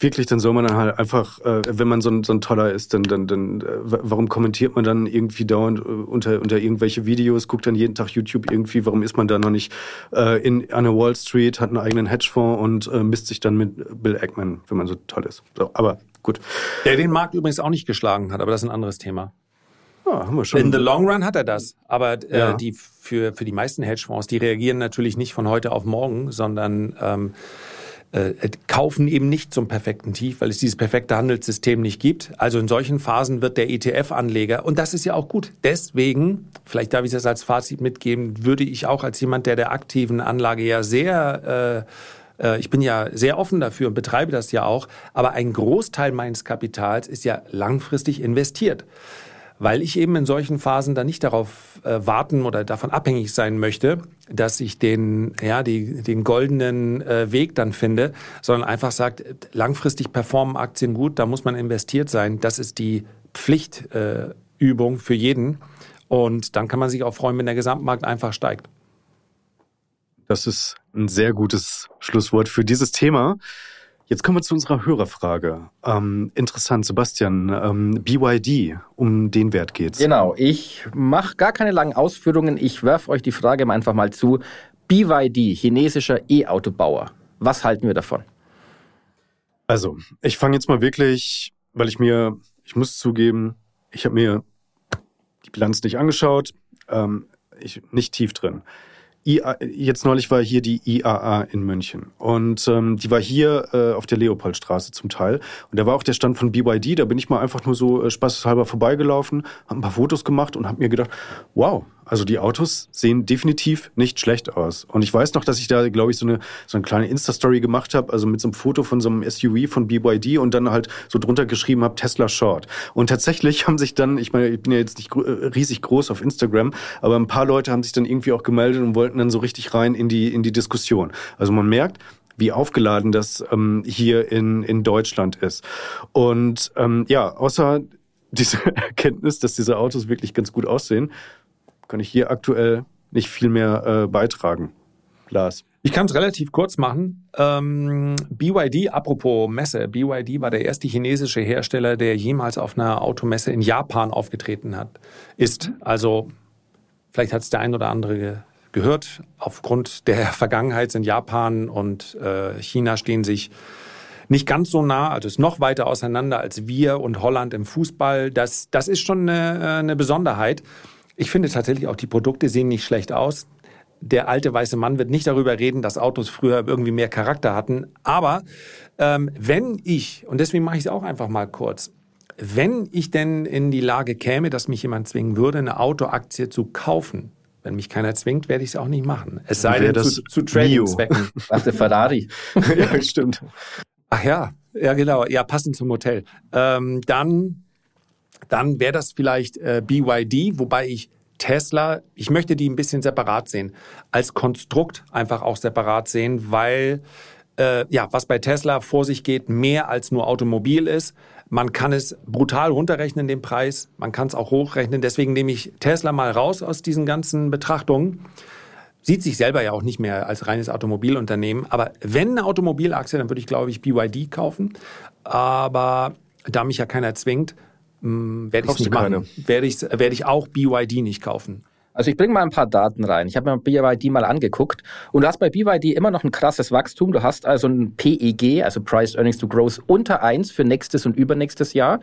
wirklich, dann soll man dann halt einfach, äh, wenn man so ein, so ein toller ist, dann, dann, dann warum kommentiert man dann irgendwie dauernd unter, unter irgendwelche Videos, guckt dann jeden Tag YouTube irgendwie, warum ist man da noch nicht in, an der Wall Street, hat einen eigenen Hedgefonds und misst sich dann mit Bill Ackman, wenn man so toll ist. So, aber gut. Der den Markt übrigens auch nicht geschlagen hat, aber das ist ein anderes Thema. Ja, haben wir schon. In the long run hat er das. Aber äh, ja. die für, für die meisten Hedgefonds, die reagieren natürlich nicht von heute auf morgen, sondern ähm, äh, kaufen eben nicht zum perfekten Tief, weil es dieses perfekte Handelssystem nicht gibt. Also in solchen Phasen wird der ETF-Anleger, und das ist ja auch gut, deswegen, vielleicht darf ich das als Fazit mitgeben, würde ich auch als jemand, der der aktiven Anlage ja sehr äh, äh ich bin ja sehr offen dafür und betreibe das ja auch, aber ein Großteil meines Kapitals ist ja langfristig investiert weil ich eben in solchen Phasen dann nicht darauf äh, warten oder davon abhängig sein möchte, dass ich den, ja, die, den goldenen äh, Weg dann finde, sondern einfach sagt, langfristig performen Aktien gut, da muss man investiert sein. Das ist die Pflichtübung äh, für jeden. Und dann kann man sich auch freuen, wenn der Gesamtmarkt einfach steigt. Das ist ein sehr gutes Schlusswort für dieses Thema. Jetzt kommen wir zu unserer Hörerfrage. Ähm, interessant, Sebastian, ähm, BYD, um den Wert geht's. Genau, ich mache gar keine langen Ausführungen. Ich werfe euch die Frage einfach mal zu. BYD, chinesischer E-Autobauer. Was halten wir davon? Also, ich fange jetzt mal wirklich, weil ich mir, ich muss zugeben, ich habe mir die Bilanz nicht angeschaut, ähm, ich, nicht tief drin. IA, jetzt neulich war hier die IAA in München und ähm, die war hier äh, auf der Leopoldstraße zum Teil und da war auch der Stand von BYD, da bin ich mal einfach nur so äh, spaßeshalber vorbeigelaufen, habe ein paar Fotos gemacht und habe mir gedacht, wow, also die Autos sehen definitiv nicht schlecht aus. Und ich weiß noch, dass ich da, glaube ich, so eine, so eine kleine Insta-Story gemacht habe, also mit so einem Foto von so einem SUV von BYD und dann halt so drunter geschrieben habe, Tesla Short. Und tatsächlich haben sich dann, ich meine, ich bin ja jetzt nicht riesig groß auf Instagram, aber ein paar Leute haben sich dann irgendwie auch gemeldet und wollten Dann so richtig rein in die, in die Diskussion. Also man merkt, wie aufgeladen das ähm, hier in, in Deutschland ist. Und ähm, ja, außer diese Erkenntnis, dass diese Autos wirklich ganz gut aussehen, kann ich hier aktuell nicht viel mehr äh, beitragen. Lars. Ich kann es relativ kurz machen. Ähm, BYD, apropos Messe, BYD war der erste chinesische Hersteller, der jemals auf einer Automesse in Japan aufgetreten hat, ist. Also vielleicht hat es der ein oder andere gehört. Aufgrund der Vergangenheit sind Japan und äh, China stehen sich nicht ganz so nah, also ist noch weiter auseinander als wir und Holland im Fußball. Das, das ist schon eine, äh, eine Besonderheit. Ich finde tatsächlich auch, die Produkte sehen nicht schlecht aus. Der alte weiße Mann wird nicht darüber reden, dass Autos früher irgendwie mehr Charakter hatten. Aber ähm, wenn ich, und deswegen mache ich es auch einfach mal kurz, wenn ich denn in die Lage käme, dass mich jemand zwingen würde, eine Autoaktie zu kaufen, wenn mich keiner zwingt, werde ich es auch nicht machen. Es sei denn zu, zu Trading-Zwecken. der Ferrari. ja, stimmt. Ach ja, ja genau, ja passend zum Hotel. Ähm, dann dann wäre das vielleicht äh, BYD, wobei ich Tesla, ich möchte die ein bisschen separat sehen, als Konstrukt einfach auch separat sehen, weil äh, ja, was bei Tesla vor sich geht, mehr als nur Automobil ist. Man kann es brutal runterrechnen, den Preis, man kann es auch hochrechnen. Deswegen nehme ich Tesla mal raus aus diesen ganzen Betrachtungen. Sieht sich selber ja auch nicht mehr als reines Automobilunternehmen. Aber wenn eine Automobilaktie, dann würde ich, glaube ich, BYD kaufen. Aber da mich ja keiner zwingt, hm, werde ich nicht machen. Werde ich, werde ich auch BYD nicht kaufen. Also ich bringe mal ein paar Daten rein. Ich habe mir BYD mal angeguckt und du hast bei BYD immer noch ein krasses Wachstum. Du hast also ein PEG, also Price Earnings to Growth, unter eins für nächstes und übernächstes Jahr.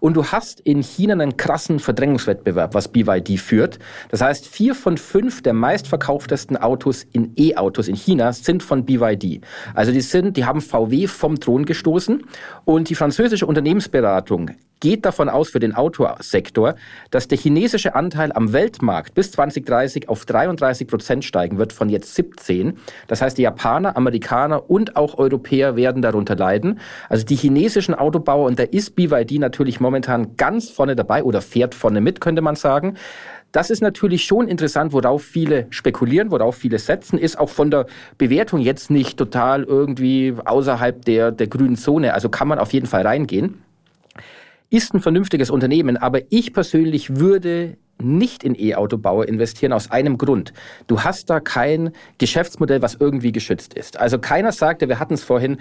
Und du hast in China einen krassen Verdrängungswettbewerb, was BYD führt. Das heißt, vier von fünf der meistverkauftesten Autos in E-Autos in China sind von BYD. Also die sind, die haben VW vom Thron gestoßen und die französische Unternehmensberatung geht davon aus für den Autosektor, dass der chinesische Anteil am Weltmarkt bis 2030 auf 33 Prozent steigen wird, von jetzt 17. Das heißt, die Japaner, Amerikaner und auch Europäer werden darunter leiden. Also die chinesischen Autobauer, und da ist BYD natürlich momentan ganz vorne dabei oder fährt vorne mit, könnte man sagen. Das ist natürlich schon interessant, worauf viele spekulieren, worauf viele setzen, ist auch von der Bewertung jetzt nicht total irgendwie außerhalb der, der grünen Zone. Also kann man auf jeden Fall reingehen ist ein vernünftiges Unternehmen, aber ich persönlich würde nicht in E-Autobauer investieren aus einem Grund. Du hast da kein Geschäftsmodell, was irgendwie geschützt ist. Also keiner sagte, wir hatten es vorhin,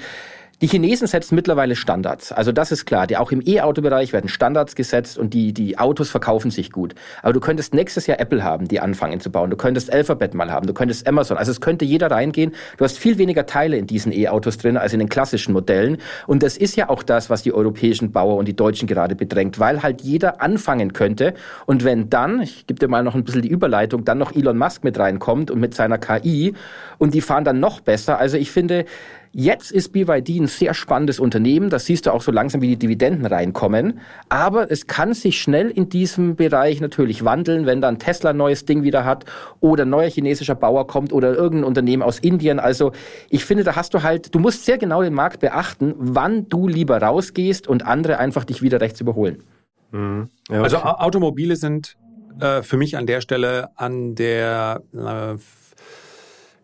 die Chinesen setzen mittlerweile Standards. Also das ist klar. Die, auch im E-Auto-Bereich werden Standards gesetzt und die, die Autos verkaufen sich gut. Aber du könntest nächstes Jahr Apple haben, die anfangen zu bauen. Du könntest Alphabet mal haben. Du könntest Amazon. Also es könnte jeder reingehen. Du hast viel weniger Teile in diesen E-Autos drin als in den klassischen Modellen. Und das ist ja auch das, was die europäischen Bauer und die Deutschen gerade bedrängt, weil halt jeder anfangen könnte. Und wenn dann, ich gebe dir mal noch ein bisschen die Überleitung, dann noch Elon Musk mit reinkommt und mit seiner KI und die fahren dann noch besser. Also ich finde, Jetzt ist BYD ein sehr spannendes Unternehmen. Das siehst du auch so langsam, wie die Dividenden reinkommen. Aber es kann sich schnell in diesem Bereich natürlich wandeln, wenn dann Tesla ein neues Ding wieder hat oder ein neuer chinesischer Bauer kommt oder irgendein Unternehmen aus Indien. Also ich finde, da hast du halt, du musst sehr genau den Markt beachten, wann du lieber rausgehst und andere einfach dich wieder rechts überholen. Mhm. Ja, also Automobile sind äh, für mich an der Stelle an der äh,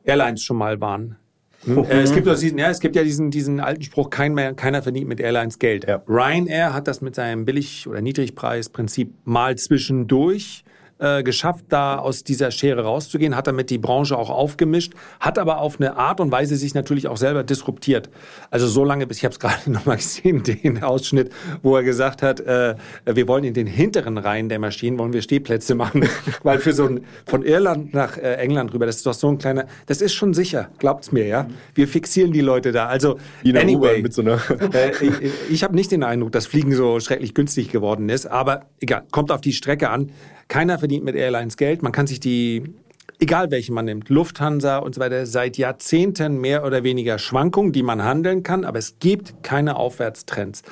Airlines schon mal waren. Hm? Äh, es, gibt diesen, ja, es gibt ja diesen, diesen alten Spruch, kein mehr, keiner verdient mit Airlines Geld. Ja. Ryanair hat das mit seinem Billig- oder Niedrigpreisprinzip mal zwischendurch äh, geschafft, da aus dieser Schere rauszugehen, hat damit die Branche auch aufgemischt, hat aber auf eine Art und Weise sich natürlich auch selber disruptiert. Also so lange, bis ich habe es gerade nochmal gesehen, den Ausschnitt, wo er gesagt hat, äh, wir wollen in den hinteren Reihen der Maschinen, wollen wir Stehplätze machen, weil für so ein, von Irland nach äh, England rüber, das ist doch so ein kleiner, das ist schon sicher, glaubt's mir, ja. Wir fixieren die Leute da. Also, anyway, mit so einer äh, ich, ich habe nicht den Eindruck, dass Fliegen so schrecklich günstig geworden ist, aber egal, kommt auf die Strecke an. Keiner verdient mit Airlines Geld. Man kann sich die, egal welche man nimmt, Lufthansa und so weiter, seit Jahrzehnten mehr oder weniger Schwankungen, die man handeln kann, aber es gibt keine Aufwärtstrends.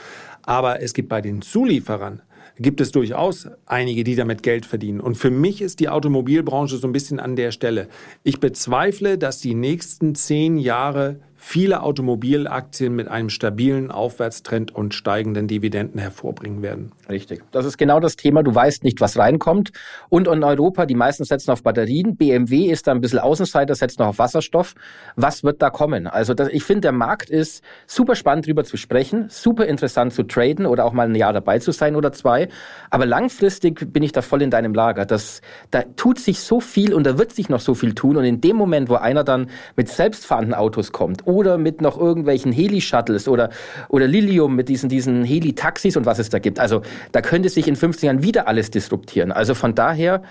Aber es gibt bei den Zulieferern gibt es durchaus einige, die damit Geld verdienen. Und für mich ist die Automobilbranche so ein bisschen an der Stelle. Ich bezweifle, dass die nächsten zehn Jahre viele Automobilaktien mit einem stabilen Aufwärtstrend und steigenden Dividenden hervorbringen werden. Richtig. Das ist genau das Thema. Du weißt nicht, was reinkommt. Und in Europa, die meisten setzen auf Batterien. BMW ist da ein bisschen Außenseiter, setzt noch auf Wasserstoff. Was wird da kommen? Also das, ich finde, der Markt ist super spannend, drüber zu sprechen, super interessant zu traden oder auch mal ein Jahr dabei zu sein oder zwei. Aber langfristig bin ich da voll in deinem Lager. Das, da tut sich so viel und da wird sich noch so viel tun. Und in dem Moment, wo einer dann mit selbstfahrenden Autos kommt oder mit noch irgendwelchen Heli-Shuttles oder, oder Lilium mit diesen, diesen Heli-Taxis und was es da gibt. Also da könnte sich in 15 Jahren wieder alles disruptieren. Also von daher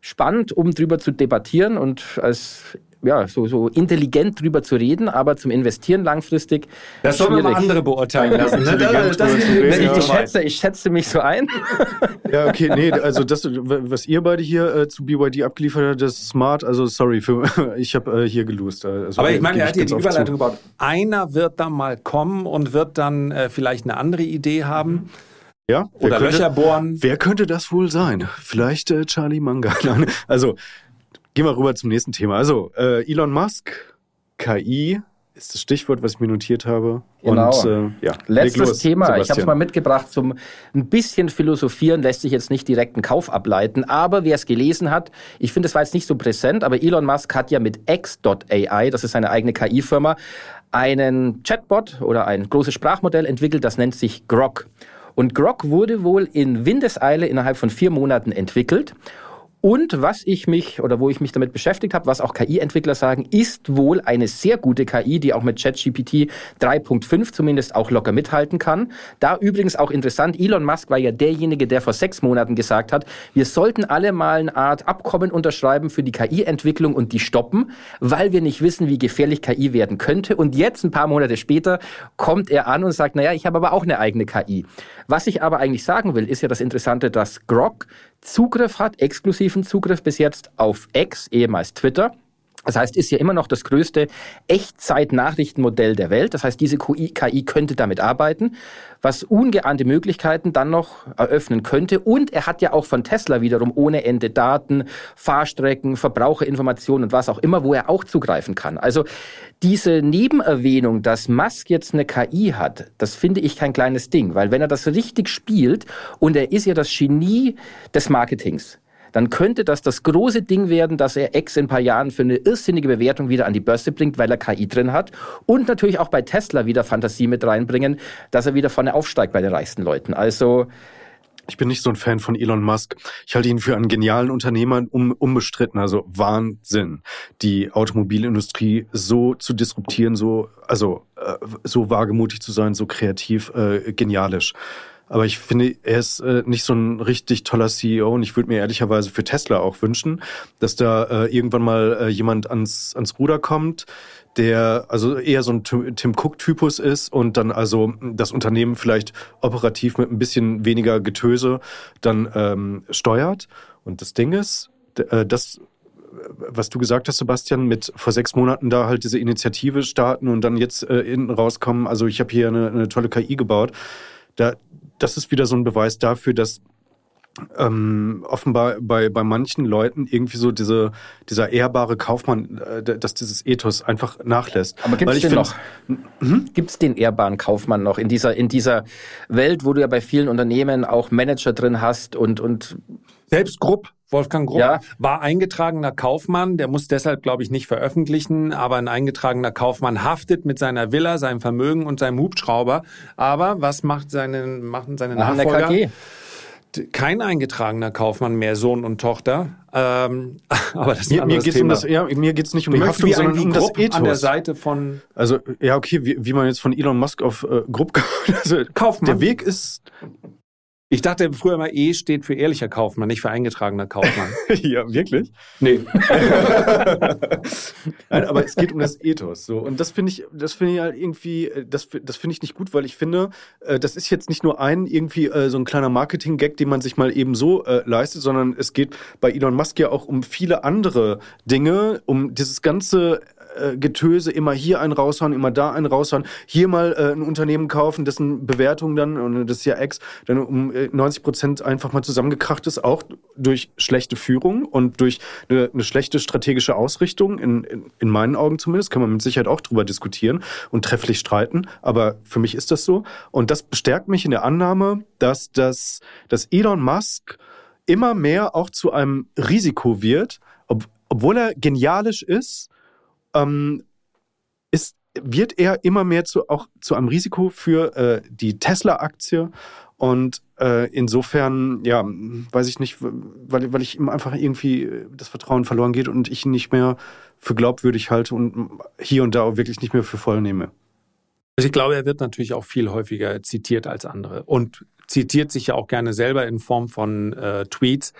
spannend, um drüber zu debattieren und als ja, so, so intelligent drüber zu reden, aber zum Investieren langfristig. Das sollen wir mal andere beurteilen lassen. Ne? das, das, ich, ich, schätze, ich schätze mich so ein. Ja, okay, nee, also das, was ihr beide hier äh, zu BYD abgeliefert habt, das ist smart. Also sorry, für, ich habe äh, hier gelost. Also, aber ich meine, er hat hier die Überleitung gebaut. Einer wird dann mal kommen und wird dann äh, vielleicht eine andere Idee haben. Ja, oder könnte, Löcher bohren. Wer könnte das wohl sein? Vielleicht äh, Charlie Manga. also Gehen wir rüber zum nächsten Thema. Also, äh, Elon Musk, KI ist das Stichwort, was ich mir notiert habe. Genau. Und, äh, ja, Letztes los, Thema. Sebastian. Ich habe es mal mitgebracht zum ein bisschen philosophieren, lässt sich jetzt nicht direkt einen Kauf ableiten. Aber wer es gelesen hat, ich finde, es war jetzt nicht so präsent, aber Elon Musk hat ja mit X.ai, das ist seine eigene KI-Firma, einen Chatbot oder ein großes Sprachmodell entwickelt, das nennt sich Grok. Und Grok wurde wohl in Windeseile innerhalb von vier Monaten entwickelt. Und was ich mich oder wo ich mich damit beschäftigt habe, was auch KI-Entwickler sagen, ist wohl eine sehr gute KI, die auch mit ChatGPT 3.5 zumindest auch locker mithalten kann. Da übrigens auch interessant, Elon Musk war ja derjenige, der vor sechs Monaten gesagt hat, wir sollten alle mal eine Art Abkommen unterschreiben für die KI-Entwicklung und die stoppen, weil wir nicht wissen, wie gefährlich KI werden könnte. Und jetzt, ein paar Monate später, kommt er an und sagt, naja, ich habe aber auch eine eigene KI. Was ich aber eigentlich sagen will, ist ja das Interessante, dass Grok Zugriff hat, exklusiven Zugriff bis jetzt auf X, ehemals Twitter. Das heißt, ist ja immer noch das größte Echtzeit-Nachrichtenmodell der Welt. Das heißt, diese KI könnte damit arbeiten, was ungeahnte Möglichkeiten dann noch eröffnen könnte. Und er hat ja auch von Tesla wiederum ohne Ende Daten, Fahrstrecken, Verbraucherinformationen und was auch immer, wo er auch zugreifen kann. Also diese Nebenerwähnung, dass Musk jetzt eine KI hat, das finde ich kein kleines Ding, weil wenn er das richtig spielt und er ist ja das Genie des Marketings, dann könnte das das große Ding werden, dass er X in ein paar Jahren für eine irrsinnige Bewertung wieder an die Börse bringt, weil er KI drin hat. Und natürlich auch bei Tesla wieder Fantasie mit reinbringen, dass er wieder vorne aufsteigt bei den reichsten Leuten. Also, ich bin nicht so ein Fan von Elon Musk. Ich halte ihn für einen genialen Unternehmer, unbestritten. Also Wahnsinn, die Automobilindustrie so zu disruptieren, so also äh, so wagemutig zu sein, so kreativ, äh, genialisch. Aber ich finde, er ist äh, nicht so ein richtig toller CEO und ich würde mir ehrlicherweise für Tesla auch wünschen, dass da äh, irgendwann mal äh, jemand ans, ans Ruder kommt, der also eher so ein Tim Cook-Typus ist und dann also das Unternehmen vielleicht operativ mit ein bisschen weniger Getöse dann ähm, steuert. Und das Ding ist, äh, das was du gesagt hast, Sebastian, mit vor sechs Monaten da halt diese Initiative starten und dann jetzt äh, hinten rauskommen, also ich habe hier eine, eine tolle KI gebaut. Da, das ist wieder so ein Beweis dafür, dass ähm, offenbar bei, bei manchen Leuten irgendwie so diese, dieser ehrbare Kaufmann, äh, dass dieses Ethos einfach nachlässt. Aber gibt es den noch? Hm? Gibt es den ehrbaren Kaufmann noch in dieser, in dieser Welt, wo du ja bei vielen Unternehmen auch Manager drin hast und, und selbst Grupp, Wolfgang Grupp, ja. war eingetragener Kaufmann. Der muss deshalb, glaube ich, nicht veröffentlichen, aber ein eingetragener Kaufmann haftet mit seiner Villa, seinem Vermögen und seinem Hubschrauber. Aber was macht seine, machen seine Nachfolger? KG kein eingetragener Kaufmann mehr, Sohn und Tochter. Ähm, aber das ist mir, mir geht's um das, ja, mir geht's nicht um die Haftung, sondern um das Ethos. An der Seite von also ja okay, wie, wie man jetzt von Elon Musk auf äh, Grupp also, Kaufmann. Der Weg ist ich dachte früher mal, E steht für ehrlicher Kaufmann, nicht für eingetragener Kaufmann. ja, wirklich? Nee. Nein, aber es geht um das Ethos. So. Und das finde ich, das finde ich halt irgendwie, das, das finde ich nicht gut, weil ich finde, äh, das ist jetzt nicht nur ein irgendwie äh, so ein kleiner Marketing-Gag, den man sich mal eben so äh, leistet, sondern es geht bei Elon Musk ja auch um viele andere Dinge, um dieses ganze äh, Getöse, immer hier einen raushauen, immer da einen raushauen, hier mal äh, ein Unternehmen kaufen, dessen Bewertung dann, und das ist ja Ex, dann um äh, 90 Prozent einfach mal zusammengekracht ist, auch durch schlechte Führung und durch eine, eine schlechte strategische Ausrichtung, in, in, in meinen Augen zumindest, kann man mit Sicherheit auch drüber diskutieren und trefflich streiten, aber für mich ist das so. Und das bestärkt mich in der Annahme, dass, das, dass Elon Musk immer mehr auch zu einem Risiko wird, ob, obwohl er genialisch ist, ähm, ist, wird er immer mehr zu, auch zu einem Risiko für äh, die Tesla-Aktie. Und äh, insofern, ja, weiß ich nicht, weil, weil ich ihm einfach irgendwie das Vertrauen verloren geht und ich ihn nicht mehr für glaubwürdig halte und hier und da auch wirklich nicht mehr für voll nehme. Also ich glaube, er wird natürlich auch viel häufiger zitiert als andere und zitiert sich ja auch gerne selber in Form von äh, Tweets.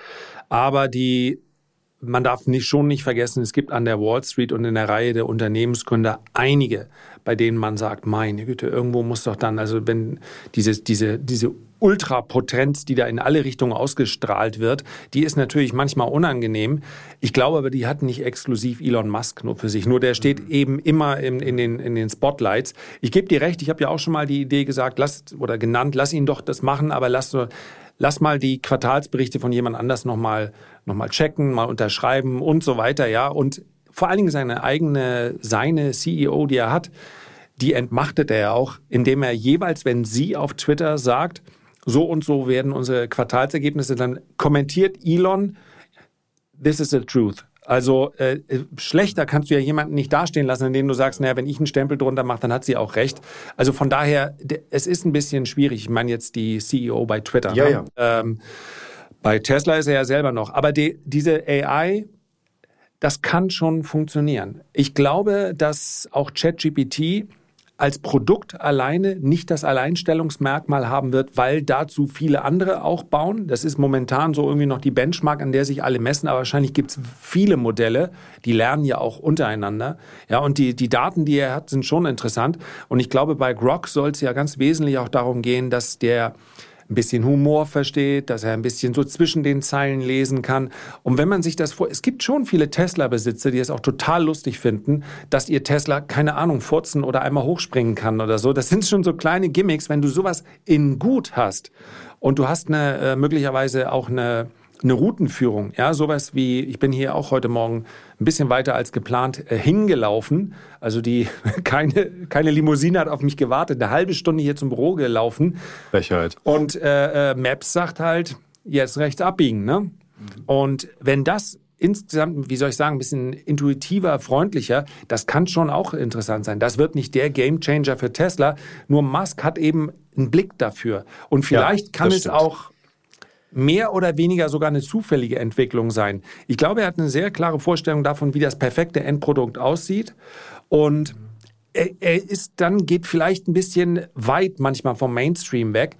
Aber die man darf nicht, schon nicht vergessen, es gibt an der Wall Street und in der Reihe der Unternehmensgründer einige, bei denen man sagt, meine Güte, irgendwo muss doch dann, also wenn diese, diese, diese Ultrapotenz, die da in alle Richtungen ausgestrahlt wird, die ist natürlich manchmal unangenehm. Ich glaube aber, die hat nicht exklusiv Elon Musk nur für sich. Nur der steht mhm. eben immer in, in, den, in den Spotlights. Ich gebe dir recht, ich habe ja auch schon mal die Idee gesagt, lass oder genannt, lass ihn doch das machen, aber lass, lass mal die Quartalsberichte von jemand anders nochmal noch mal checken, mal unterschreiben und so weiter, ja. Und vor allen Dingen seine eigene, seine CEO, die er hat, die entmachtet er ja auch, indem er jeweils, wenn sie auf Twitter sagt, so und so werden unsere Quartalsergebnisse, dann kommentiert Elon, this is the truth. Also äh, schlechter kannst du ja jemanden nicht dastehen lassen, indem du sagst, naja, wenn ich einen Stempel drunter mache, dann hat sie auch recht. Also von daher, es ist ein bisschen schwierig. Ich meine jetzt die CEO bei Twitter. Ja, ne? ja. Ähm, bei Tesla ist er ja selber noch. Aber die, diese AI, das kann schon funktionieren. Ich glaube, dass auch ChatGPT als Produkt alleine nicht das Alleinstellungsmerkmal haben wird, weil dazu viele andere auch bauen. Das ist momentan so irgendwie noch die Benchmark, an der sich alle messen, aber wahrscheinlich gibt es viele Modelle, die lernen ja auch untereinander. Ja, und die, die Daten, die er hat, sind schon interessant. Und ich glaube, bei Grok soll es ja ganz wesentlich auch darum gehen, dass der ein bisschen Humor versteht, dass er ein bisschen so zwischen den Zeilen lesen kann. Und wenn man sich das vor, es gibt schon viele Tesla-Besitzer, die es auch total lustig finden, dass ihr Tesla, keine Ahnung, furzen oder einmal hochspringen kann oder so. Das sind schon so kleine Gimmicks, wenn du sowas in gut hast und du hast eine, äh, möglicherweise auch eine, eine Routenführung, ja, sowas wie, ich bin hier auch heute Morgen ein bisschen weiter als geplant äh, hingelaufen. Also die keine, keine Limousine hat auf mich gewartet, eine halbe Stunde hier zum Büro gelaufen. Frechheit. Und äh, äh, Maps sagt halt, jetzt rechts abbiegen, ne? Mhm. Und wenn das insgesamt, wie soll ich sagen, ein bisschen intuitiver, freundlicher, das kann schon auch interessant sein. Das wird nicht der Gamechanger für Tesla, nur Musk hat eben einen Blick dafür. Und vielleicht ja, kann es stimmt. auch mehr oder weniger sogar eine zufällige Entwicklung sein. Ich glaube, er hat eine sehr klare Vorstellung davon, wie das perfekte Endprodukt aussieht. Und er, er ist dann, geht vielleicht ein bisschen weit manchmal vom Mainstream weg.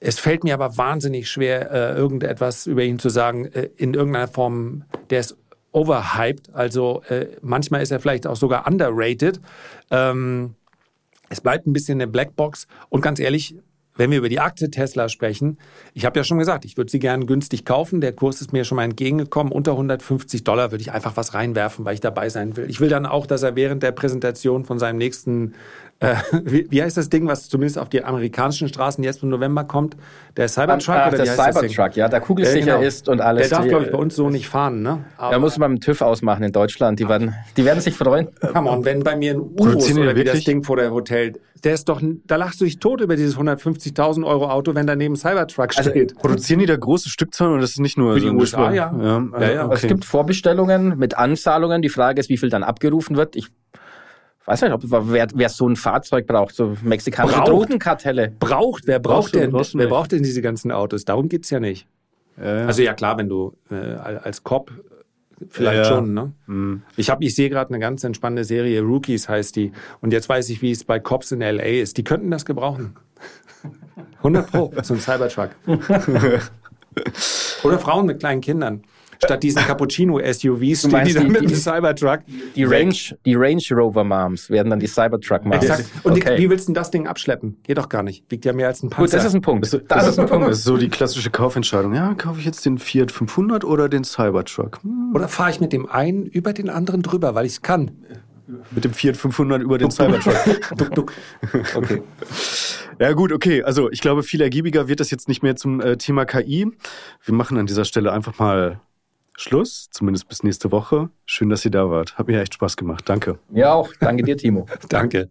Es fällt mir aber wahnsinnig schwer, äh, irgendetwas über ihn zu sagen, äh, in irgendeiner Form, der ist overhyped. Also äh, manchmal ist er vielleicht auch sogar underrated. Ähm, es bleibt ein bisschen eine Blackbox. Und ganz ehrlich, wenn wir über die Aktie Tesla sprechen, ich habe ja schon gesagt, ich würde sie gerne günstig kaufen. Der Kurs ist mir schon mal entgegengekommen. Unter 150 Dollar würde ich einfach was reinwerfen, weil ich dabei sein will. Ich will dann auch, dass er während der Präsentation von seinem nächsten äh, wie, wie, heißt das Ding, was zumindest auf die amerikanischen Straßen jetzt im November kommt? Der Cybertruck? Ach, oder der Cybertruck, ja, der kugelsicher äh, genau. ist und alles. Der darf, glaube ich, bei uns so nicht fahren, ne? Aber da muss man mit TÜV ausmachen in Deutschland. Die werden, die werden sich freuen. Come on, wenn bei mir ein Urus oder wie das Ding vor der Hotel, der ist doch, da lachst du dich tot über dieses 150.000 Euro Auto, wenn daneben Cybertruck also, steht. Also, produzieren die da große Stückzahlen und das ist nicht nur für die USA, ja. ja. ja, ja okay. Es gibt Vorbestellungen mit Anzahlungen. Die Frage ist, wie viel dann abgerufen wird. Ich weiß nicht, ob wer, wer so ein Fahrzeug braucht, so mexikanische Drogenkartelle. Braucht, wer braucht denn, wer braucht denn diese ganzen Autos? Darum geht's ja nicht. Ja. Also ja klar, wenn du äh, als Cop vielleicht ja, schon, ne? Mhm. Ich habe, ich sehe gerade eine ganz entspannende Serie, Rookies heißt die. Und jetzt weiß ich, wie es bei Cops in LA ist. Die könnten das gebrauchen. 100 Pro, so ein Cybertruck. Oder Frauen mit kleinen Kindern statt diesen Cappuccino-SUVs stehen die dann mit dem Cybertruck. Die Range, die Range Rover Moms werden dann die Cybertruck Moms. Exakt. Und okay. die, wie willst du denn das Ding abschleppen? Geht doch gar nicht. Wiegt ja mehr als ein Panzer. Gut, das ist ein Punkt. Das, das ist ein Punkt. Das ist so die klassische Kaufentscheidung. Ja, kaufe ich jetzt den Fiat 500 oder den Cybertruck? Hm. Oder fahre ich mit dem einen über den anderen drüber, weil ich es kann? Mit dem Fiat 500 über den Cybertruck. duck, duck. Okay. Ja gut, okay. Also ich glaube, viel ergiebiger wird das jetzt nicht mehr zum äh, Thema KI. Wir machen an dieser Stelle einfach mal Schluss, zumindest bis nächste Woche. Schön, dass ihr da wart. Hat mir echt Spaß gemacht. Danke. Mir auch. Danke dir, Timo. Danke.